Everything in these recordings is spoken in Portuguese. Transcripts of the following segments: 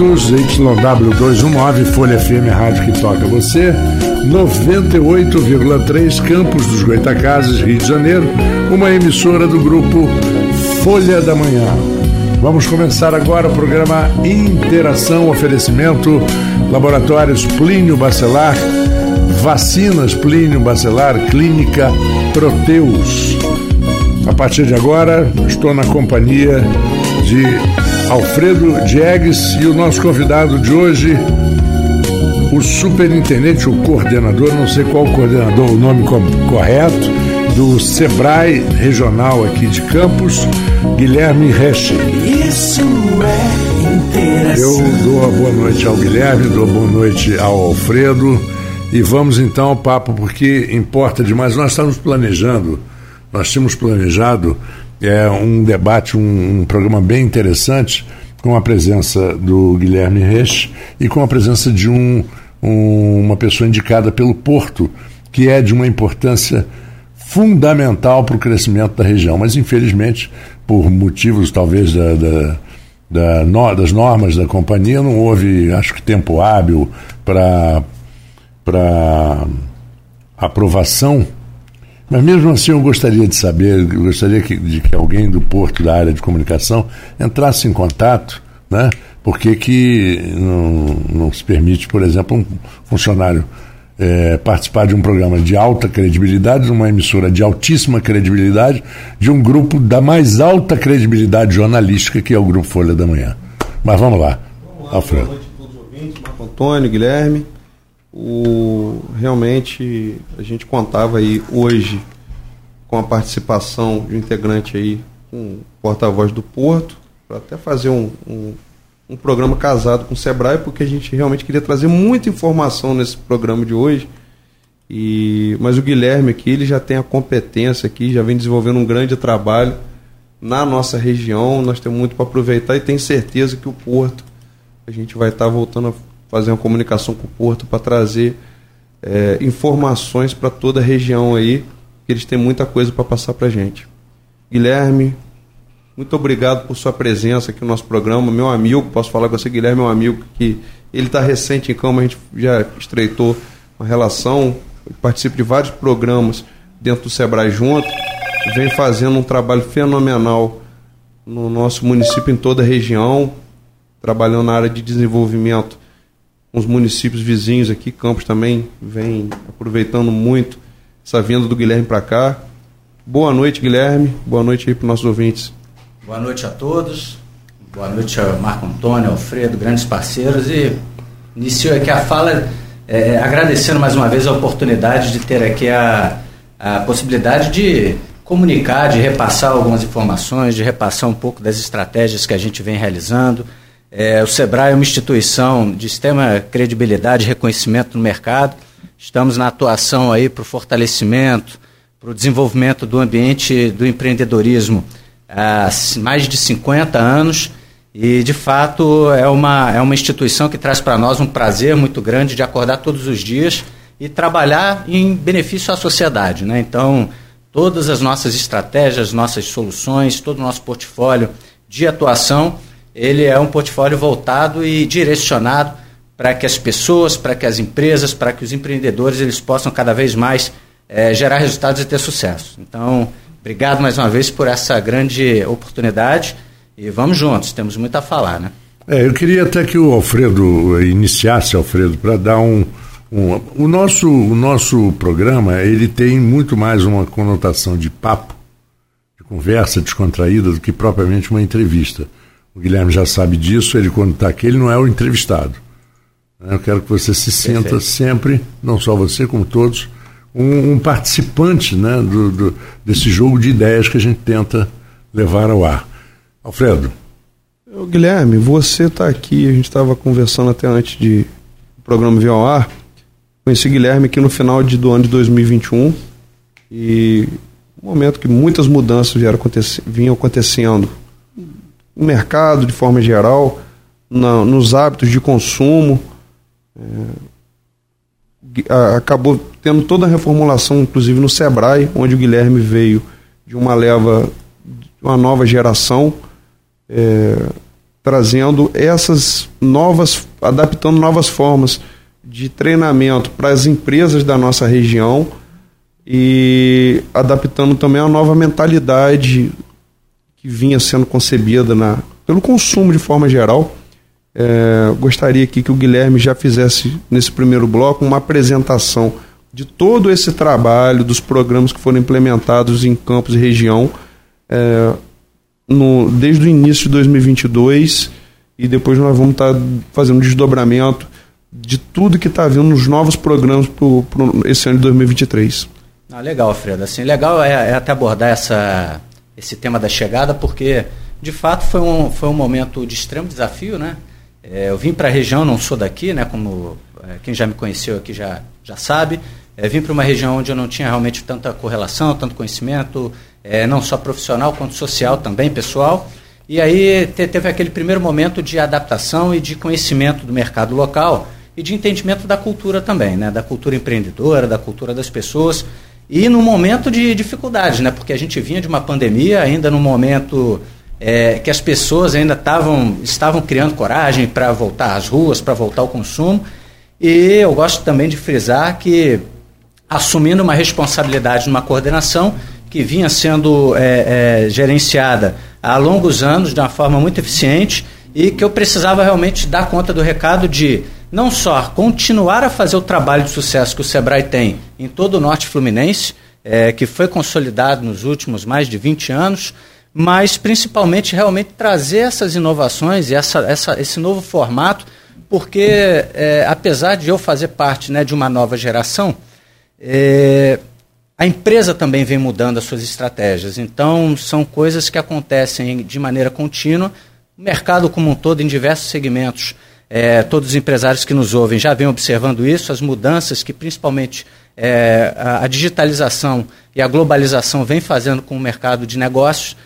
Santos, YW219, Folha FM Rádio que toca você, 98,3 Campos dos Goitacazes, Rio de Janeiro, uma emissora do grupo Folha da Manhã. Vamos começar agora o programa Interação, oferecimento Laboratórios Plínio Bacelar, Vacinas Plínio Bacelar, Clínica Proteus. A partir de agora, estou na companhia de Alfredo Diegues e o nosso convidado de hoje, o superintendente, o coordenador, não sei qual coordenador, o nome correto, do SEBRAE Regional aqui de Campos, Guilherme Resch. Isso é interação. Eu dou a boa noite ao Guilherme, dou a boa noite ao Alfredo e vamos então ao papo, porque importa demais. Nós estamos planejando, nós tínhamos planejado é um debate, um, um, programa bem interessante, com a presença do Guilherme Resch e com a presença de um, um, uma pessoa indicada pelo Porto, que é de uma importância fundamental para o crescimento da região. Mas, infelizmente, por motivos talvez da, da, da no, das normas da companhia, não houve, acho que, tempo hábil para aprovação mas mesmo assim eu gostaria de saber, eu gostaria que, de que alguém do Porto, da área de comunicação, entrasse em contato, né? Porque que não, não se permite, por exemplo, um funcionário é, participar de um programa de alta credibilidade, de uma emissora de altíssima credibilidade, de um grupo da mais alta credibilidade jornalística, que é o Grupo Folha da Manhã. Mas vamos lá, vamos lá Alfredo. Boa noite a todos os ouvintes, Marco Antônio, Guilherme. O, realmente a gente contava aí hoje com a participação de um integrante aí, um porta-voz do Porto, para até fazer um, um, um, programa casado com o Sebrae, porque a gente realmente queria trazer muita informação nesse programa de hoje. E, mas o Guilherme aqui, ele já tem a competência aqui, já vem desenvolvendo um grande trabalho na nossa região, nós temos muito para aproveitar e tenho certeza que o Porto, a gente vai estar tá voltando a fazer uma comunicação com o Porto para trazer é, informações para toda a região aí, que eles têm muita coisa para passar para a gente. Guilherme, muito obrigado por sua presença aqui no nosso programa. Meu amigo, posso falar com você, Guilherme, é um amigo que ele está recente em cama, a gente já estreitou uma relação, participa de vários programas dentro do Sebrae junto, vem fazendo um trabalho fenomenal no nosso município, em toda a região, trabalhando na área de desenvolvimento os municípios vizinhos aqui, Campos também vem aproveitando muito essa vinda do Guilherme para cá. Boa noite, Guilherme. Boa noite aí para os nossos ouvintes. Boa noite a todos. Boa noite a Marco Antônio, Alfredo, grandes parceiros. E inicio aqui a fala é, agradecendo mais uma vez a oportunidade de ter aqui a, a possibilidade de comunicar, de repassar algumas informações, de repassar um pouco das estratégias que a gente vem realizando é, o SEBRAE é uma instituição de extrema credibilidade e reconhecimento no mercado. Estamos na atuação aí para o fortalecimento, para o desenvolvimento do ambiente do empreendedorismo há mais de 50 anos e, de fato, é uma, é uma instituição que traz para nós um prazer muito grande de acordar todos os dias e trabalhar em benefício à sociedade. Né? Então, todas as nossas estratégias, nossas soluções, todo o nosso portfólio de atuação ele é um portfólio voltado e direcionado para que as pessoas, para que as empresas, para que os empreendedores eles possam cada vez mais é, gerar resultados e ter sucesso. Então, obrigado mais uma vez por essa grande oportunidade e vamos juntos, temos muito a falar, né? É, eu queria até que o Alfredo iniciasse, Alfredo, para dar um, um, o nosso o nosso programa ele tem muito mais uma conotação de papo, de conversa descontraída do que propriamente uma entrevista. O Guilherme já sabe disso, ele quando está aqui, ele não é o entrevistado. Eu quero que você se sinta Perfeito. sempre, não só você, como todos, um, um participante né, do, do, desse jogo de ideias que a gente tenta levar ao ar. Alfredo. Guilherme, você está aqui, a gente estava conversando até antes de o programa vir ao ar. Conheci o Guilherme aqui no final de, do ano de 2021 e um momento que muitas mudanças vieram acontecer, vinham acontecendo no mercado de forma geral, na, nos hábitos de consumo. É, acabou tendo toda a reformulação, inclusive no Sebrae, onde o Guilherme veio de uma leva, de uma nova geração, é, trazendo essas novas, adaptando novas formas de treinamento para as empresas da nossa região e adaptando também a nova mentalidade que vinha sendo concebida na, pelo consumo de forma geral. É, gostaria aqui que o Guilherme já fizesse nesse primeiro bloco uma apresentação de todo esse trabalho, dos programas que foram implementados em campos e região, é, no, desde o início de 2022 e depois nós vamos estar tá fazendo um desdobramento de tudo que está vindo nos novos programas para esse ano de 2023. Ah, legal, Fredo. Assim, legal é, é, até abordar essa, esse tema da chegada, porque de fato foi um, foi um momento de extremo desafio, né? É, eu vim para a região, não sou daqui, né? Como é, quem já me conheceu aqui já, já sabe. É, vim para uma região onde eu não tinha realmente tanta correlação, tanto conhecimento, é, não só profissional quanto social também, pessoal. E aí te, teve aquele primeiro momento de adaptação e de conhecimento do mercado local e de entendimento da cultura também, né? da cultura empreendedora, da cultura das pessoas. E no momento de dificuldade, né? porque a gente vinha de uma pandemia, ainda no momento é, que as pessoas ainda tavam, estavam criando coragem para voltar às ruas, para voltar ao consumo. E eu gosto também de frisar que, assumindo uma responsabilidade numa coordenação, que vinha sendo é, é, gerenciada há longos anos de uma forma muito eficiente e que eu precisava realmente dar conta do recado de não só continuar a fazer o trabalho de sucesso que o Sebrae tem em todo o norte fluminense, é, que foi consolidado nos últimos mais de 20 anos, mas principalmente realmente trazer essas inovações e essa, essa, esse novo formato, porque é, apesar de eu fazer parte né, de uma nova geração, é, a empresa também vem mudando as suas estratégias. Então, são coisas que acontecem de maneira contínua. O mercado como um todo, em diversos segmentos, é, todos os empresários que nos ouvem já vêm observando isso, as mudanças que principalmente é, a, a, digitalização e a globalização vem fazendo com o mercado de negócios,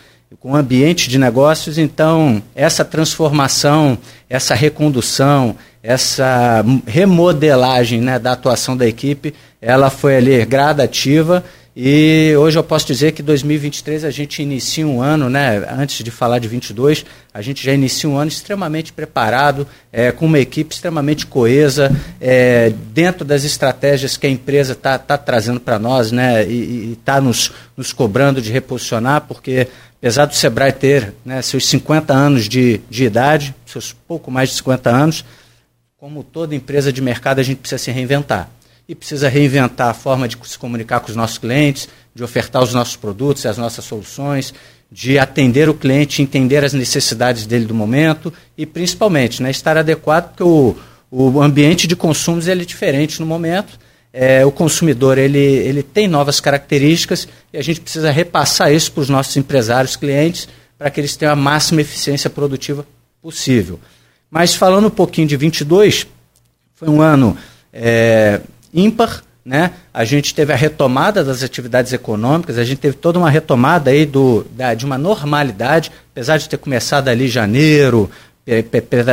com o ambiente de negócios. Então, essa transformação, essa recondução, essa remodelagem né, da atuação da equipe, ela foi ali gradativa e hoje eu posso dizer que 2023 a gente inicia um ano, né, antes de falar de 22, a gente já inicia um ano extremamente preparado, é, com uma equipe extremamente coesa, é, dentro das estratégias que a empresa está tá trazendo para nós né, e está nos, nos cobrando de reposicionar, porque apesar do Sebrae ter né, seus 50 anos de, de idade, seus pouco mais de 50 anos, como toda empresa de mercado, a gente precisa se reinventar. E precisa reinventar a forma de se comunicar com os nossos clientes, de ofertar os nossos produtos e as nossas soluções, de atender o cliente, entender as necessidades dele do momento e, principalmente, né, estar adequado, porque o, o ambiente de consumos ele é diferente no momento. É, o consumidor ele, ele tem novas características e a gente precisa repassar isso para os nossos empresários, clientes, para que eles tenham a máxima eficiência produtiva possível. Mas falando um pouquinho de 22, foi um ano é, ímpar, né? A gente teve a retomada das atividades econômicas, a gente teve toda uma retomada aí do, da, de uma normalidade, apesar de ter começado ali janeiro,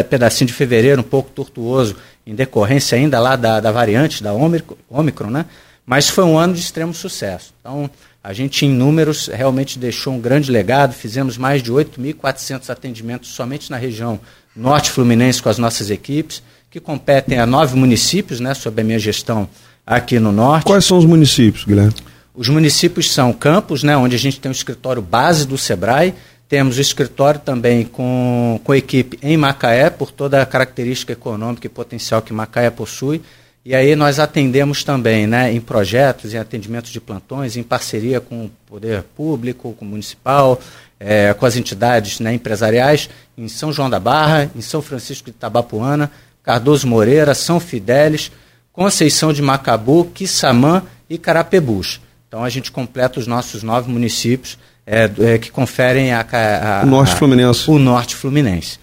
pedacinho de fevereiro um pouco tortuoso, em decorrência ainda lá da, da variante da Ômicron, né? Mas foi um ano de extremo sucesso. Então, a gente, em números, realmente deixou um grande legado. Fizemos mais de 8.400 atendimentos somente na região norte fluminense com as nossas equipes, que competem a nove municípios, né, sob a minha gestão aqui no norte. Quais são os municípios, Guilherme? Os municípios são Campos, né, onde a gente tem o escritório base do SEBRAE, temos o escritório também com, com equipe em Macaé, por toda a característica econômica e potencial que Macaé possui. E aí nós atendemos também né, em projetos, em atendimentos de plantões, em parceria com o poder público, com o municipal, é, com as entidades né, empresariais em São João da Barra, em São Francisco de Tabapuana, Cardoso Moreira, São Fidélis, Conceição de Macabu, Quissamã e Carapebus. Então a gente completa os nossos nove municípios é, é, que conferem a, a, o Norte Fluminense. A, o Norte Fluminense.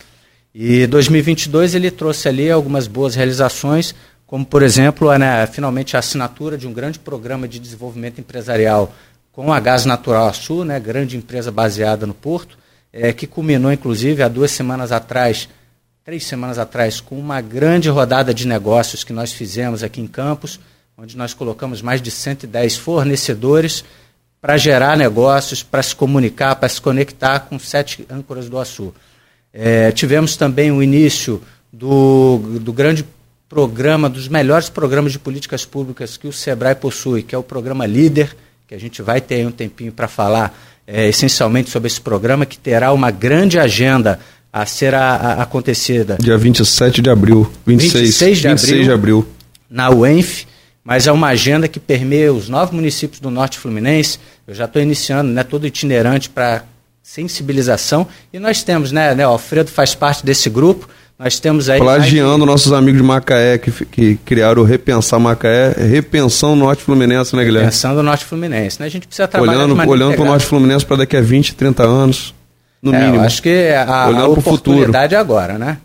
E 2022 ele trouxe ali algumas boas realizações, como por exemplo, né, finalmente a assinatura de um grande programa de desenvolvimento empresarial com a Gás Natural Sul, né, grande empresa baseada no Porto, é, que culminou, inclusive, há duas semanas atrás, três semanas atrás, com uma grande rodada de negócios que nós fizemos aqui em Campos, onde nós colocamos mais de 110 fornecedores para gerar negócios, para se comunicar, para se conectar com sete âncoras do Açu. É, tivemos também o início do, do grande programa, dos melhores programas de políticas públicas que o SEBRAE possui, que é o programa Líder, que a gente vai ter um tempinho para falar é, essencialmente sobre esse programa, que terá uma grande agenda a ser a, a, acontecida. Dia 27 de abril. 26, 26 de 26 abril, de abril. Na UENF, mas é uma agenda que permeia os nove municípios do Norte Fluminense. Eu já estou iniciando né, todo itinerante para sensibilização. E nós temos, né, né, o Alfredo faz parte desse grupo, nós temos aí. Plagiando mais... nossos amigos de Macaé, que, que criaram o Repensar Macaé, Repensão Norte Fluminense, né, Guilherme? Repensando Norte Fluminense. Né? A gente precisa trabalhar Olhando, olhando para o Norte Fluminense para daqui a 20, 30 anos, no é, mínimo. acho que a, a oportunidade é agora, né?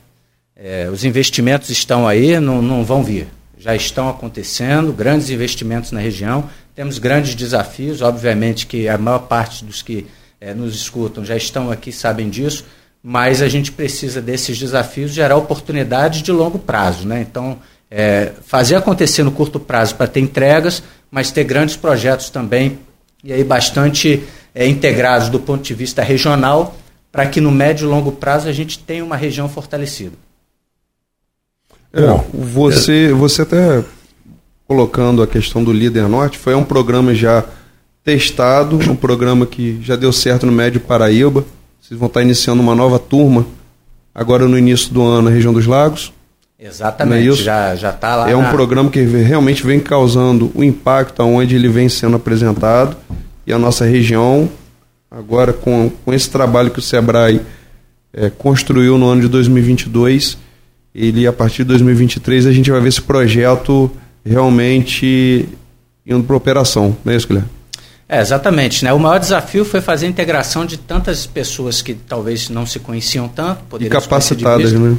É, os investimentos estão aí, não, não vão vir. Já estão acontecendo, grandes investimentos na região. Temos grandes desafios, obviamente que a maior parte dos que é, nos escutam já estão aqui, sabem disso mas a gente precisa desses desafios gerar oportunidades de longo prazo. Né? Então, é, fazer acontecer no curto prazo para ter entregas, mas ter grandes projetos também, e aí bastante é, integrados do ponto de vista regional, para que no médio e longo prazo a gente tenha uma região fortalecida. É, você, você até colocando a questão do Líder Norte, foi um programa já testado, um programa que já deu certo no Médio Paraíba, vocês vão estar iniciando uma nova turma agora no início do ano na região dos lagos. Exatamente, é já já está lá. É um programa que realmente vem causando o impacto aonde ele vem sendo apresentado e a nossa região agora com, com esse trabalho que o Sebrae é, construiu no ano de 2022, ele a partir de 2023 a gente vai ver esse projeto realmente indo para operação, não é isso, Guilherme? É, exatamente. Né? O maior desafio foi fazer a integração de tantas pessoas que talvez não se conheciam tanto, poderiam e capacitadas, né?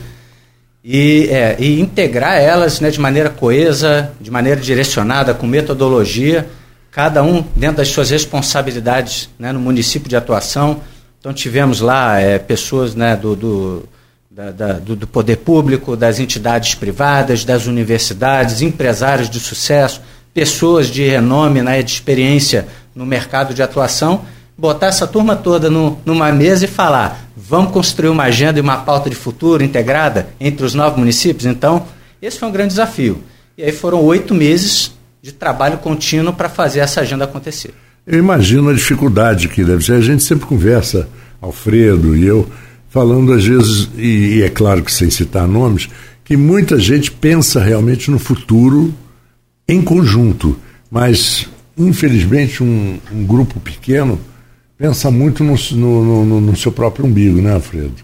E, é, e integrar elas né, de maneira coesa, de maneira direcionada, com metodologia, cada um dentro das suas responsabilidades né, no município de atuação. Então tivemos lá é, pessoas né, do, do, da, da, do, do poder público, das entidades privadas, das universidades, empresários de sucesso, pessoas de renome, né, de experiência no mercado de atuação, botar essa turma toda no, numa mesa e falar: vamos construir uma agenda e uma pauta de futuro integrada entre os nove municípios? Então, esse foi um grande desafio. E aí foram oito meses de trabalho contínuo para fazer essa agenda acontecer. Eu imagino a dificuldade que deve ser. A gente sempre conversa, Alfredo e eu, falando às vezes, e, e é claro que sem citar nomes, que muita gente pensa realmente no futuro em conjunto, mas infelizmente, um, um grupo pequeno pensa muito no, no, no, no, seu próprio umbigo, né, Alfredo?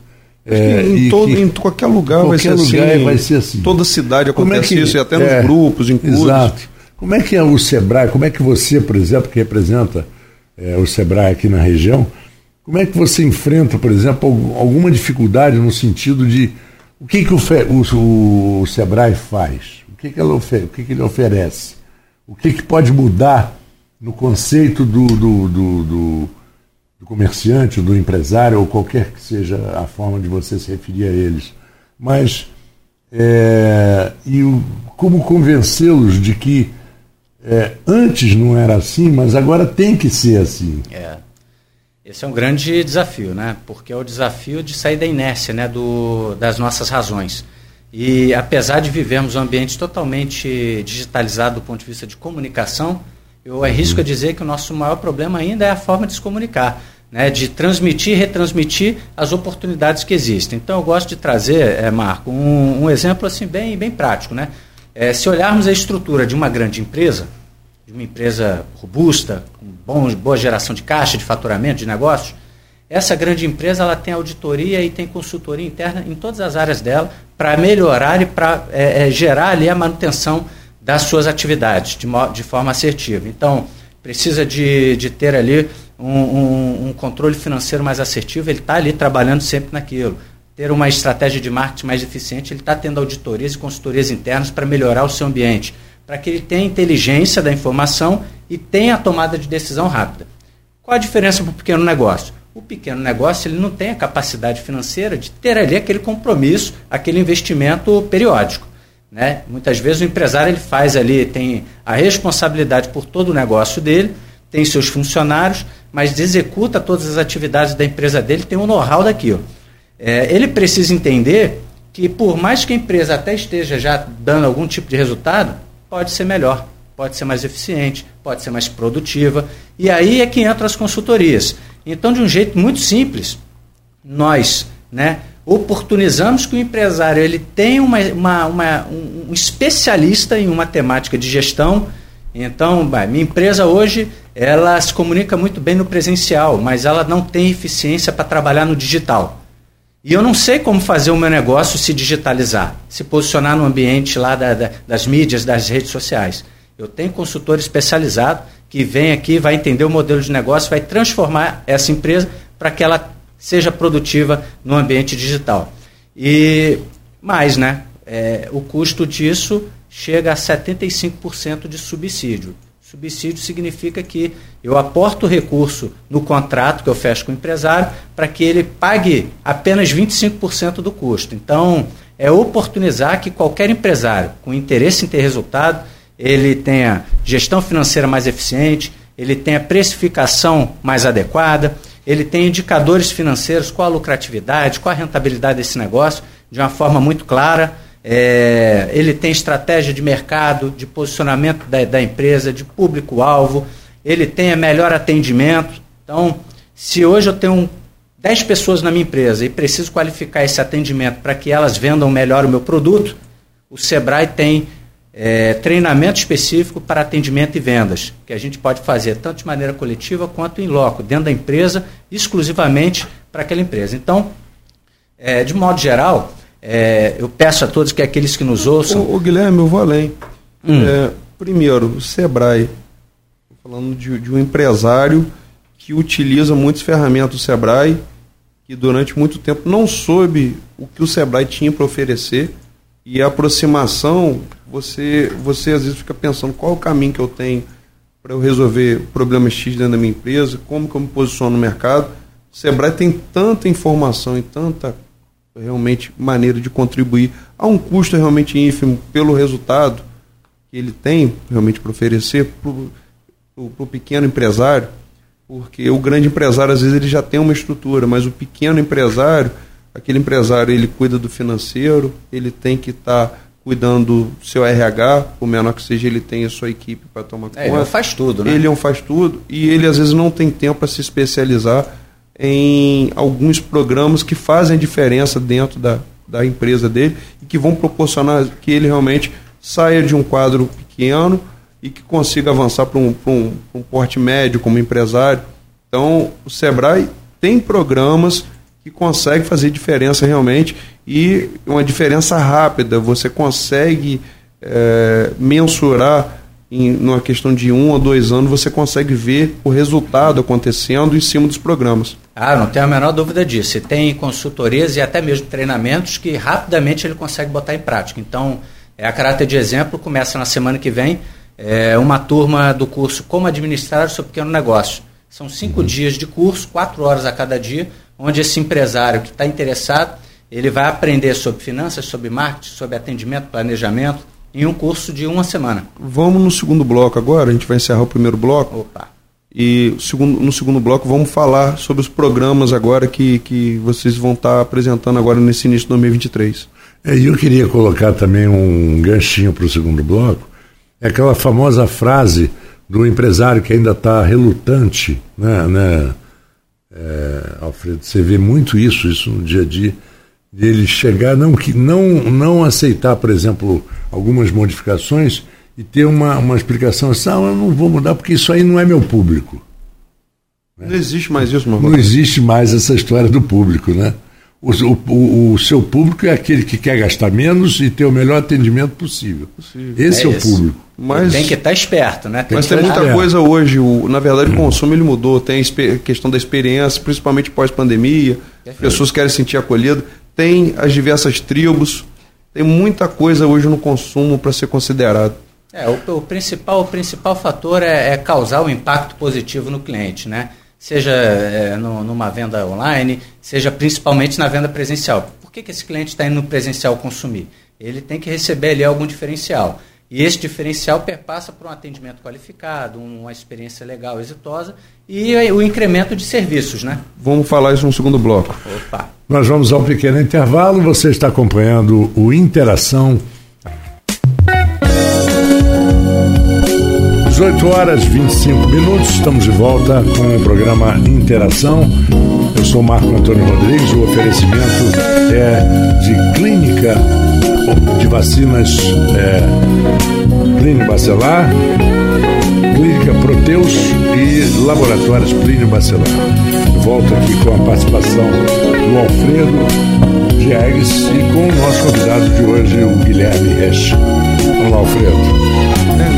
É, em, todo, que, em qualquer lugar, qualquer vai, ser lugar assim, vai ser assim. Toda cidade acontece é que, isso, e até nos é, grupos, em cursos. Exato. Como é que é o Sebrae, como é que você, por exemplo, que representa é, o Sebrae aqui na região, como é que você enfrenta, por exemplo, alguma dificuldade no sentido de o que, que o, o, o Sebrae faz? O que, que, ela o que, que ele oferece? O que, que pode mudar no conceito do, do, do, do, do comerciante, do empresário, ou qualquer que seja a forma de você se referir a eles. Mas, é, e o, como convencê-los de que é, antes não era assim, mas agora tem que ser assim. É. Esse é um grande desafio, né? Porque é o desafio de sair da inércia, né? Do, das nossas razões. E apesar de vivermos um ambiente totalmente digitalizado do ponto de vista de comunicação, eu arrisco a dizer que o nosso maior problema ainda é a forma de se comunicar, né, de transmitir e retransmitir as oportunidades que existem. Então, eu gosto de trazer, é, Marco, um, um, exemplo assim bem, bem prático. Né? É, se olharmos a estrutura de uma grande empresa, de uma empresa robusta, com boa geração de caixa, de faturamento, de negócios, essa grande empresa ela tem auditoria e tem consultoria interna em todas as áreas dela para melhorar e para é, é, gerar ali a manutenção das suas atividades de, de forma assertiva. Então, precisa de, de ter ali um, um, um controle financeiro mais assertivo, ele está ali trabalhando sempre naquilo. Ter uma estratégia de marketing mais eficiente, ele está tendo auditorias e consultorias internas para melhorar o seu ambiente, para que ele tenha inteligência da informação e tenha a tomada de decisão rápida. Qual a diferença para o pequeno negócio? O pequeno negócio ele não tem a capacidade financeira de ter ali aquele compromisso, aquele investimento periódico. Né? Muitas vezes o empresário ele faz ali, tem a responsabilidade por todo o negócio dele, tem seus funcionários, mas executa todas as atividades da empresa dele, tem o um know-how daquilo. É, ele precisa entender que por mais que a empresa até esteja já dando algum tipo de resultado, pode ser melhor, pode ser mais eficiente, pode ser mais produtiva. E aí é que entram as consultorias. Então, de um jeito muito simples, nós né, oportunizamos que o empresário ele tenha uma, uma, uma, um especialista em uma temática de gestão. Então, minha empresa hoje ela se comunica muito bem no presencial, mas ela não tem eficiência para trabalhar no digital. E eu não sei como fazer o meu negócio se digitalizar, se posicionar no ambiente lá da, da, das mídias, das redes sociais. Eu tenho consultor especializado que vem aqui, vai entender o modelo de negócio, vai transformar essa empresa para que ela seja produtiva no ambiente digital. E mais, né? É, o custo disso chega a 75% de subsídio. Subsídio significa que eu aporto o recurso no contrato que eu fecho com o empresário para que ele pague apenas 25% do custo. Então, é oportunizar que qualquer empresário com interesse em ter resultado, ele tenha gestão financeira mais eficiente, ele tenha precificação mais adequada, ele tenha indicadores financeiros, qual a lucratividade, qual a rentabilidade desse negócio, de uma forma muito clara é, ele tem estratégia de mercado, de posicionamento da, da empresa, de público-alvo, ele tem melhor atendimento. Então, se hoje eu tenho 10 pessoas na minha empresa e preciso qualificar esse atendimento para que elas vendam melhor o meu produto, o Sebrae tem é, treinamento específico para atendimento e vendas, que a gente pode fazer tanto de maneira coletiva quanto em loco, dentro da empresa, exclusivamente para aquela empresa. Então, é, de modo geral, é, eu peço a todos que aqueles que nos ouçam. O, o Guilherme, eu vou além. Hum. É, primeiro, o Sebrae, falando de, de, um empresário que utiliza muitas ferramentas do Sebrae, que durante muito tempo não soube o que o Sebrae tinha para oferecer. E a aproximação, você, você às vezes fica pensando qual é o caminho que eu tenho para eu resolver problemas X dentro da minha empresa, como que eu me posiciono no mercado. O Sebrae tem tanta informação e tanta realmente maneira de contribuir a um custo realmente ínfimo pelo resultado que ele tem realmente para oferecer para o pequeno empresário, porque o grande empresário às vezes ele já tem uma estrutura, mas o pequeno empresário, aquele empresário ele cuida do financeiro, ele tem que estar tá cuidando do seu RH, por menor que seja, ele tem a sua equipe para tomar é, conta. Ele faz tudo, né? Ele é um faz tudo e ele às vezes não tem tempo para se especializar em alguns programas que fazem diferença dentro da, da empresa dele e que vão proporcionar que ele realmente saia de um quadro pequeno e que consiga avançar para um, um, um porte médio como empresário. Então, o Sebrae tem programas que conseguem fazer diferença realmente e uma diferença rápida. Você consegue é, mensurar em numa questão de um ou dois anos, você consegue ver o resultado acontecendo em cima dos programas. Ah, não tenho a menor dúvida disso. Você tem consultorias e até mesmo treinamentos que rapidamente ele consegue botar em prática. Então, é a caráter de exemplo, começa na semana que vem é, uma turma do curso Como Administrar o Seu Pequeno Negócio. São cinco uhum. dias de curso, quatro horas a cada dia, onde esse empresário que está interessado, ele vai aprender sobre finanças, sobre marketing, sobre atendimento, planejamento, em um curso de uma semana. Vamos no segundo bloco agora, a gente vai encerrar o primeiro bloco. Opa. E segundo, no segundo bloco vamos falar sobre os programas agora que, que vocês vão estar apresentando agora nesse início de 2023. É, eu queria colocar também um ganchinho para o segundo bloco. É aquela famosa frase do empresário que ainda está relutante, né, né é, Alfredo? Você vê muito isso, isso no dia a dia dele chegar, não, que, não, não aceitar, por exemplo, algumas modificações e ter uma, uma explicação assim, ah, eu não vou mudar porque isso aí não é meu público. Né? Não existe mais isso, meu Não existe mais essa história do público, né? O, o, o, seu público é aquele que quer gastar menos e ter o melhor atendimento possível. possível. Esse é, é o público. Mas, tem que estar esperto, né? Tem mas tem muita esperto. coisa hoje. O, na verdade, o consumo ele mudou. Tem a questão da experiência, principalmente pós-pandemia. Pessoas querem sentir acolhido tem as diversas tribos, tem muita coisa hoje no consumo para ser considerado. É, o, o, principal, o principal fator é, é, causar um impacto positivo no cliente, né? Seja é, no, numa venda online, seja principalmente na venda presencial. Por que, que esse cliente está indo no presencial consumir? Ele tem que receber ali algum diferencial. E esse diferencial perpassa por um atendimento qualificado, uma experiência legal, exitosa e o incremento de serviços, né? Vamos falar isso no segundo bloco. Opa. Nós vamos ao pequeno intervalo. Você está acompanhando o Interação. 18 horas 25 minutos, estamos de volta com o programa Interação. Eu sou Marco Antônio Rodrigues. O oferecimento é de clínica de vacinas é, Plínio Bacelar, Clínica Proteus e Laboratórios Plínio Bacelar. Volto aqui com a participação do Alfredo Diegues e com o nosso convidado de hoje, o Guilherme Resch. Vamos lá, Alfredo. É,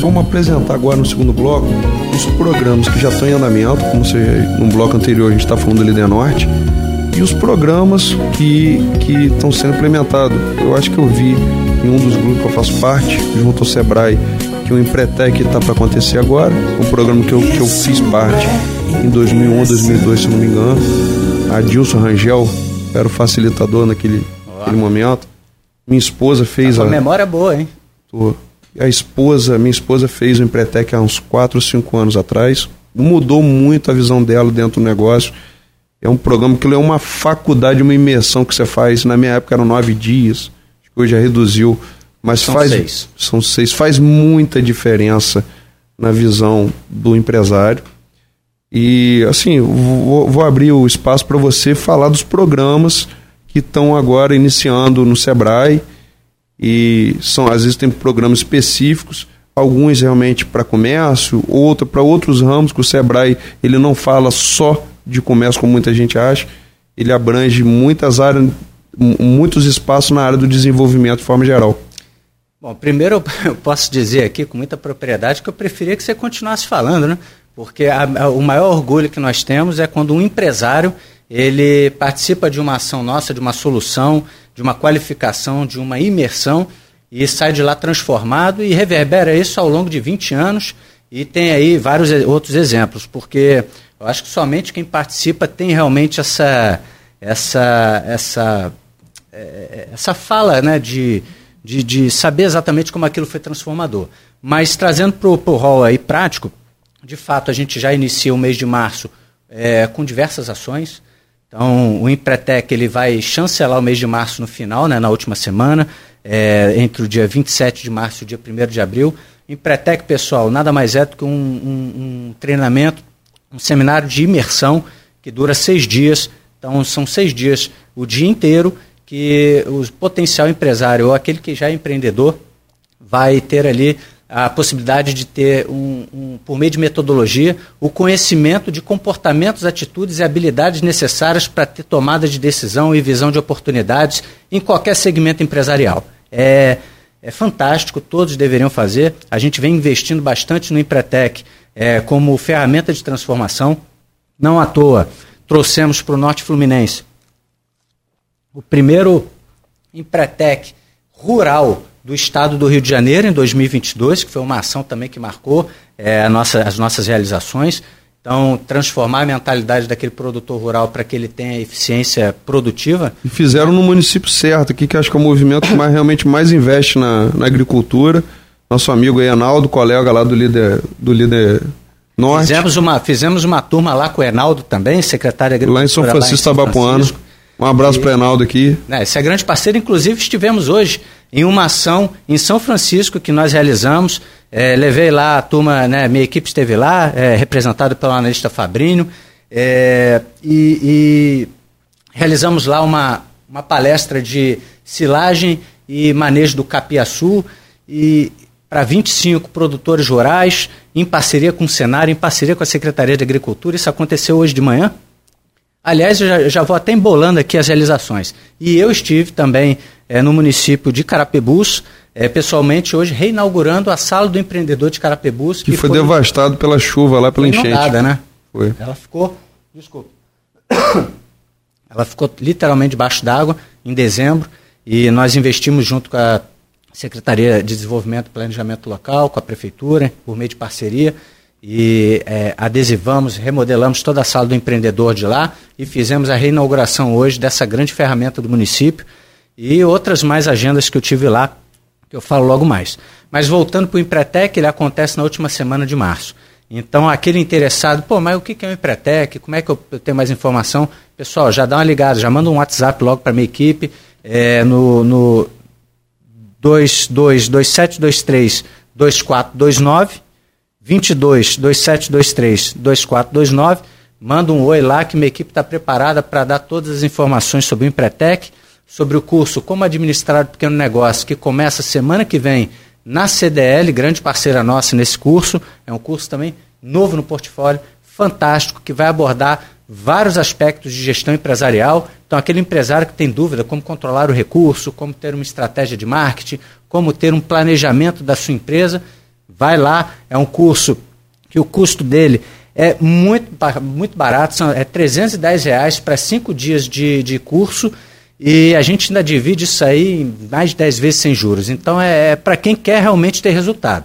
vamos apresentar agora no segundo bloco os programas que já estão em andamento, como você, no bloco anterior a gente está falando do Líder Norte, e os programas que estão sendo implementados. Eu acho que eu vi em um dos grupos que eu faço parte, junto ao Sebrae, que o Empretec está para acontecer agora, um programa que eu, que eu fiz parte em 2001, 2002, se não me engano. A Dilson Rangel era o facilitador naquele, naquele momento. Minha esposa fez tá a. memória boa, hein? Tô. A esposa, minha esposa fez o Empretec há uns 4 ou 5 anos atrás. Mudou muito a visão dela dentro do negócio. É um programa que é uma faculdade, uma imersão que você faz. Na minha época eram nove dias hoje já reduziu, mas são faz seis. são seis, faz muita diferença na visão do empresário. E assim, vou, vou abrir o espaço para você falar dos programas que estão agora iniciando no Sebrae e são às vezes tem programas específicos, alguns realmente para comércio, outro para outros ramos que o Sebrae ele não fala só de comércio como muita gente acha, ele abrange muitas áreas muitos espaços na área do desenvolvimento de forma geral. Bom, primeiro eu posso dizer aqui com muita propriedade que eu preferia que você continuasse falando, né? Porque a, a, o maior orgulho que nós temos é quando um empresário ele participa de uma ação nossa, de uma solução, de uma qualificação, de uma imersão e sai de lá transformado e reverbera isso ao longo de 20 anos e tem aí vários outros exemplos, porque eu acho que somente quem participa tem realmente essa essa essa é, essa fala né, de, de, de, saber exatamente como aquilo foi transformador. Mas trazendo para o rol aí prático, de fato a gente já inicia o mês de março é, com diversas ações. Então o Empretec ele vai chancelar o mês de março no final, né, na última semana, é, entre o dia 27 de março e o dia 1 de abril. Empretec, pessoal, nada mais é do que um, um, um treinamento, um seminário de imersão que dura seis dias. Então são seis dias, o dia inteiro, que o potencial empresário ou aquele que já é empreendedor vai ter ali a possibilidade de ter, um, um, por meio de metodologia, o conhecimento de comportamentos, atitudes e habilidades necessárias para ter tomada de decisão e visão de oportunidades em qualquer segmento empresarial. É, é fantástico, todos deveriam fazer. A gente vem investindo bastante no Empretec é, como ferramenta de transformação. Não à toa, trouxemos para o Norte Fluminense o primeiro Empretec rural do estado do Rio de Janeiro em 2022, que foi uma ação também que marcou é, nossa, as nossas realizações. Então, transformar a mentalidade daquele produtor rural para que ele tenha eficiência produtiva. E fizeram no município certo, aqui que acho que é o movimento que mais, realmente mais investe na, na agricultura. Nosso amigo Enaldo, colega lá do líder, do líder Norte. Fizemos uma, fizemos uma turma lá com o Enaldo também, secretário Agricultura. Lá em São Francisco, Tabapuano. Um abraço para Enaldo aqui. Né, esse é grande parceiro, inclusive estivemos hoje em uma ação em São Francisco que nós realizamos. É, levei lá a turma, né, minha equipe esteve lá, é, representada pelo analista Fabrinho, é, e, e, realizamos lá uma, uma palestra de silagem e manejo do capiaçu e para 25 produtores rurais, em parceria com o Senar, em parceria com a Secretaria de Agricultura. Isso aconteceu hoje de manhã. Aliás, eu já, já, vou até embolando aqui as realizações. E eu estive também é, no município de Carapebus, é, pessoalmente hoje, reinaugurando a sala do empreendedor de Carapebus. Que, que foi, foi, devastado pela chuva lá, pela enchente. Inundada, né? Foi. Ela ficou, desculpa, ela ficou literalmente debaixo d'água em dezembro e nós investimos junto com a Secretaria de Desenvolvimento e Planejamento Local, com a Prefeitura, por meio de parceria, e é, adesivamos, remodelamos toda a sala do empreendedor de lá e fizemos a reinauguração hoje dessa grande ferramenta do município e outras mais agendas que eu tive lá, que eu falo logo mais. Mas voltando para o Empretec, ele acontece na última semana de março. Então, aquele interessado, pô, mas o que é o Empretec? Como é que eu tenho mais informação? Pessoal, já dá uma ligada, já manda um WhatsApp logo para a minha equipe, é, no, no 222723 2429, 22 2723 2429. Manda um oi lá que minha equipe está preparada para dar todas as informações sobre o Empretec, sobre o curso Como Administrar o Pequeno Negócio, que começa semana que vem na CDL, grande parceira nossa nesse curso. É um curso também novo no portfólio, fantástico, que vai abordar vários aspectos de gestão empresarial. Então, aquele empresário que tem dúvida como controlar o recurso, como ter uma estratégia de marketing, como ter um planejamento da sua empresa, vai lá. É um curso que o custo dele é muito, muito barato, são, é 310 reais para cinco dias de, de curso e a gente ainda divide isso aí em mais de 10 vezes sem juros. Então é, é para quem quer realmente ter resultado.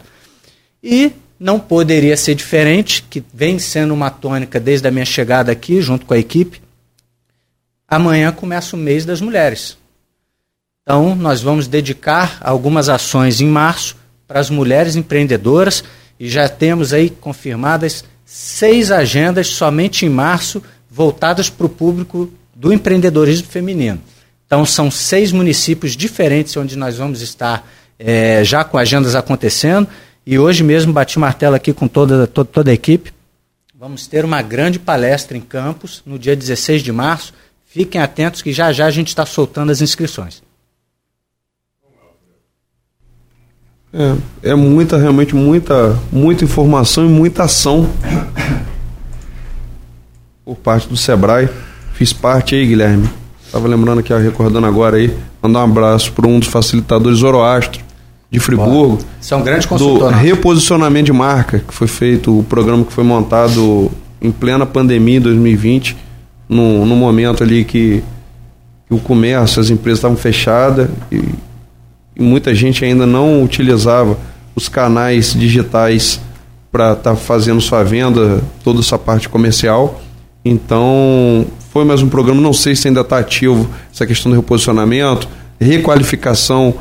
E não poderia ser diferente, que vem sendo uma tônica desde a minha chegada aqui, junto com a equipe. Amanhã começa o mês das mulheres. Então, nós vamos dedicar algumas ações em março para as mulheres empreendedoras e já temos aí confirmadas seis agendas somente em março voltadas para o público do empreendedorismo feminino. Então, são seis municípios diferentes onde nós vamos estar é, já com agendas acontecendo e hoje mesmo bati martelo aqui com toda, toda, toda a equipe. Vamos ter uma grande palestra em Campos no dia 16 de março. Fiquem atentos que já já a gente está soltando as inscrições. É, é muita, realmente muita, muita informação e muita ação por parte do Sebrae. Fiz parte aí, Guilherme. Estava lembrando aqui, recordando agora aí, mandar um abraço para um dos facilitadores Zoroastro, de Friburgo. São é grandes consultor. Do reposicionamento de marca, que foi feito, o programa que foi montado em plena pandemia em 2020, no, no momento ali que, que o comércio, as empresas estavam fechadas e, e, muita gente ainda não utilizava os canais digitais para estar tá fazendo sua venda, toda essa parte comercial. Então, foi mais um programa, não sei se ainda está ativo essa questão do reposicionamento, requalificação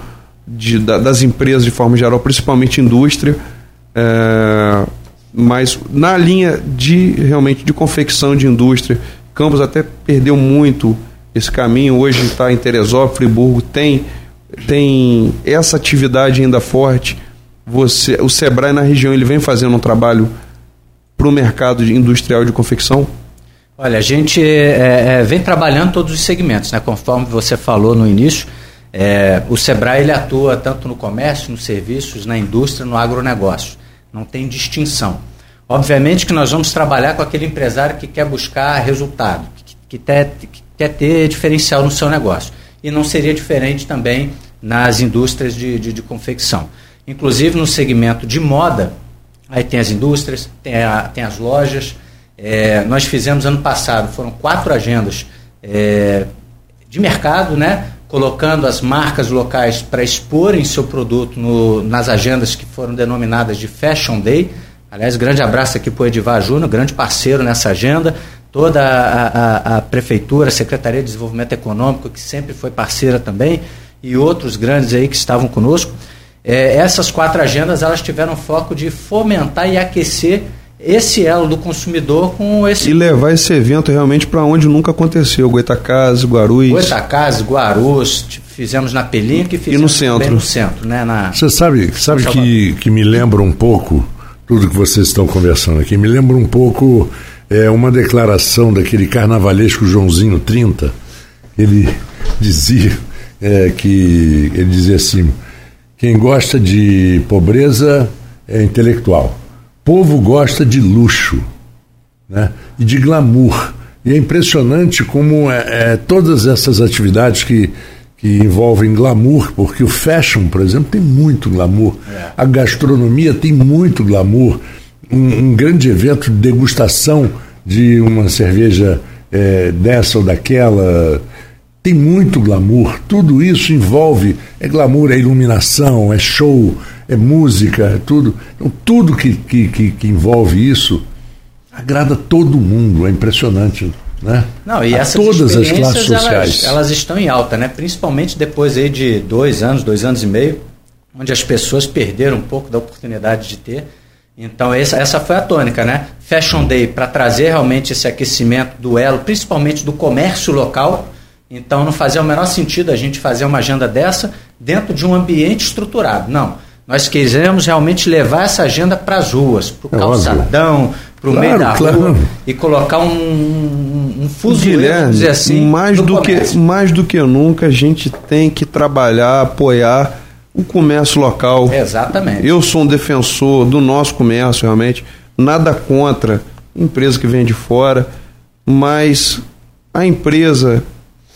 de, da, das empresas de forma geral, principalmente indústria, é, mas na linha de realmente de confecção de indústria, Campos até perdeu muito esse caminho. Hoje está em Teresópolis, Friburgo tem tem essa atividade ainda forte. Você, o Sebrae na região ele vem fazendo um trabalho para o mercado industrial de confecção. Olha, a gente é, é, vem trabalhando todos os segmentos, né? Conforme você falou no início, é, o Sebrae ele atua tanto no comércio, nos serviços, na indústria, no agronegócio. Não tem distinção. Obviamente que nós vamos trabalhar com aquele empresário que quer buscar resultado, que, que, ter, que quer ter diferencial no seu negócio. E não seria diferente também nas indústrias de, de, de confecção. Inclusive no segmento de moda, aí tem as indústrias, tem, a, tem as lojas. É, nós fizemos ano passado, foram quatro agendas é, de mercado, né? Colocando as marcas locais para exporem seu produto no, nas agendas que foram denominadas de Fashion Day. Aliás, grande abraço aqui para o Edivar Júnior, grande parceiro nessa agenda. Toda a, a, a, Prefeitura, a Secretaria de Desenvolvimento Econômico, que sempre foi parceira também, e outros grandes aí que estavam conosco. É, essas quatro agendas elas tiveram foco de fomentar e aquecer esse elo do consumidor com esse. E levar esse evento realmente para onde nunca aconteceu, Goitacazes, Guarulhos. Goitacazes, Guarulhos, fizemos na Pelinca e fizemos e no centro. no centro, né? Na... Você sabe, sabe que, que me lembra um pouco, tudo que vocês estão conversando aqui, me lembra um pouco é, uma declaração daquele carnavalesco Joãozinho 30. Ele dizia é, que ele dizia assim: quem gosta de pobreza é intelectual povo gosta de luxo né? e de glamour. E é impressionante como é, é, todas essas atividades que, que envolvem glamour, porque o fashion, por exemplo, tem muito glamour, é. a gastronomia tem muito glamour, um, um, grande evento de degustação de uma cerveja é, dessa ou daquela tem muito glamour, tudo isso envolve, é glamour, é iluminação, é show, é música, é tudo. Então, tudo que, que, que, que envolve isso agrada todo mundo, é impressionante. Né? Não, e a essas todas as classes sociais. Elas, elas, estão em alta, né? principalmente depois aí de dois anos, dois anos e meio, onde as pessoas perderam um pouco da oportunidade de ter. Então essa, essa foi a tônica, né? Fashion Day para trazer realmente esse aquecimento do elo, principalmente do comércio local. Então não fazia o menor sentido a gente fazer uma agenda dessa dentro de um ambiente estruturado. Não. Nós quisemos realmente levar essa agenda para as ruas, para o é calçadão, para o claro, meio da claro. rua e colocar um, um, um fuso, dizer assim, mais do que mais do que nunca a gente tem que trabalhar, apoiar o comércio local. Exatamente. Eu sou um defensor do nosso comércio, realmente. Nada contra empresa que vem de fora, mas a empresa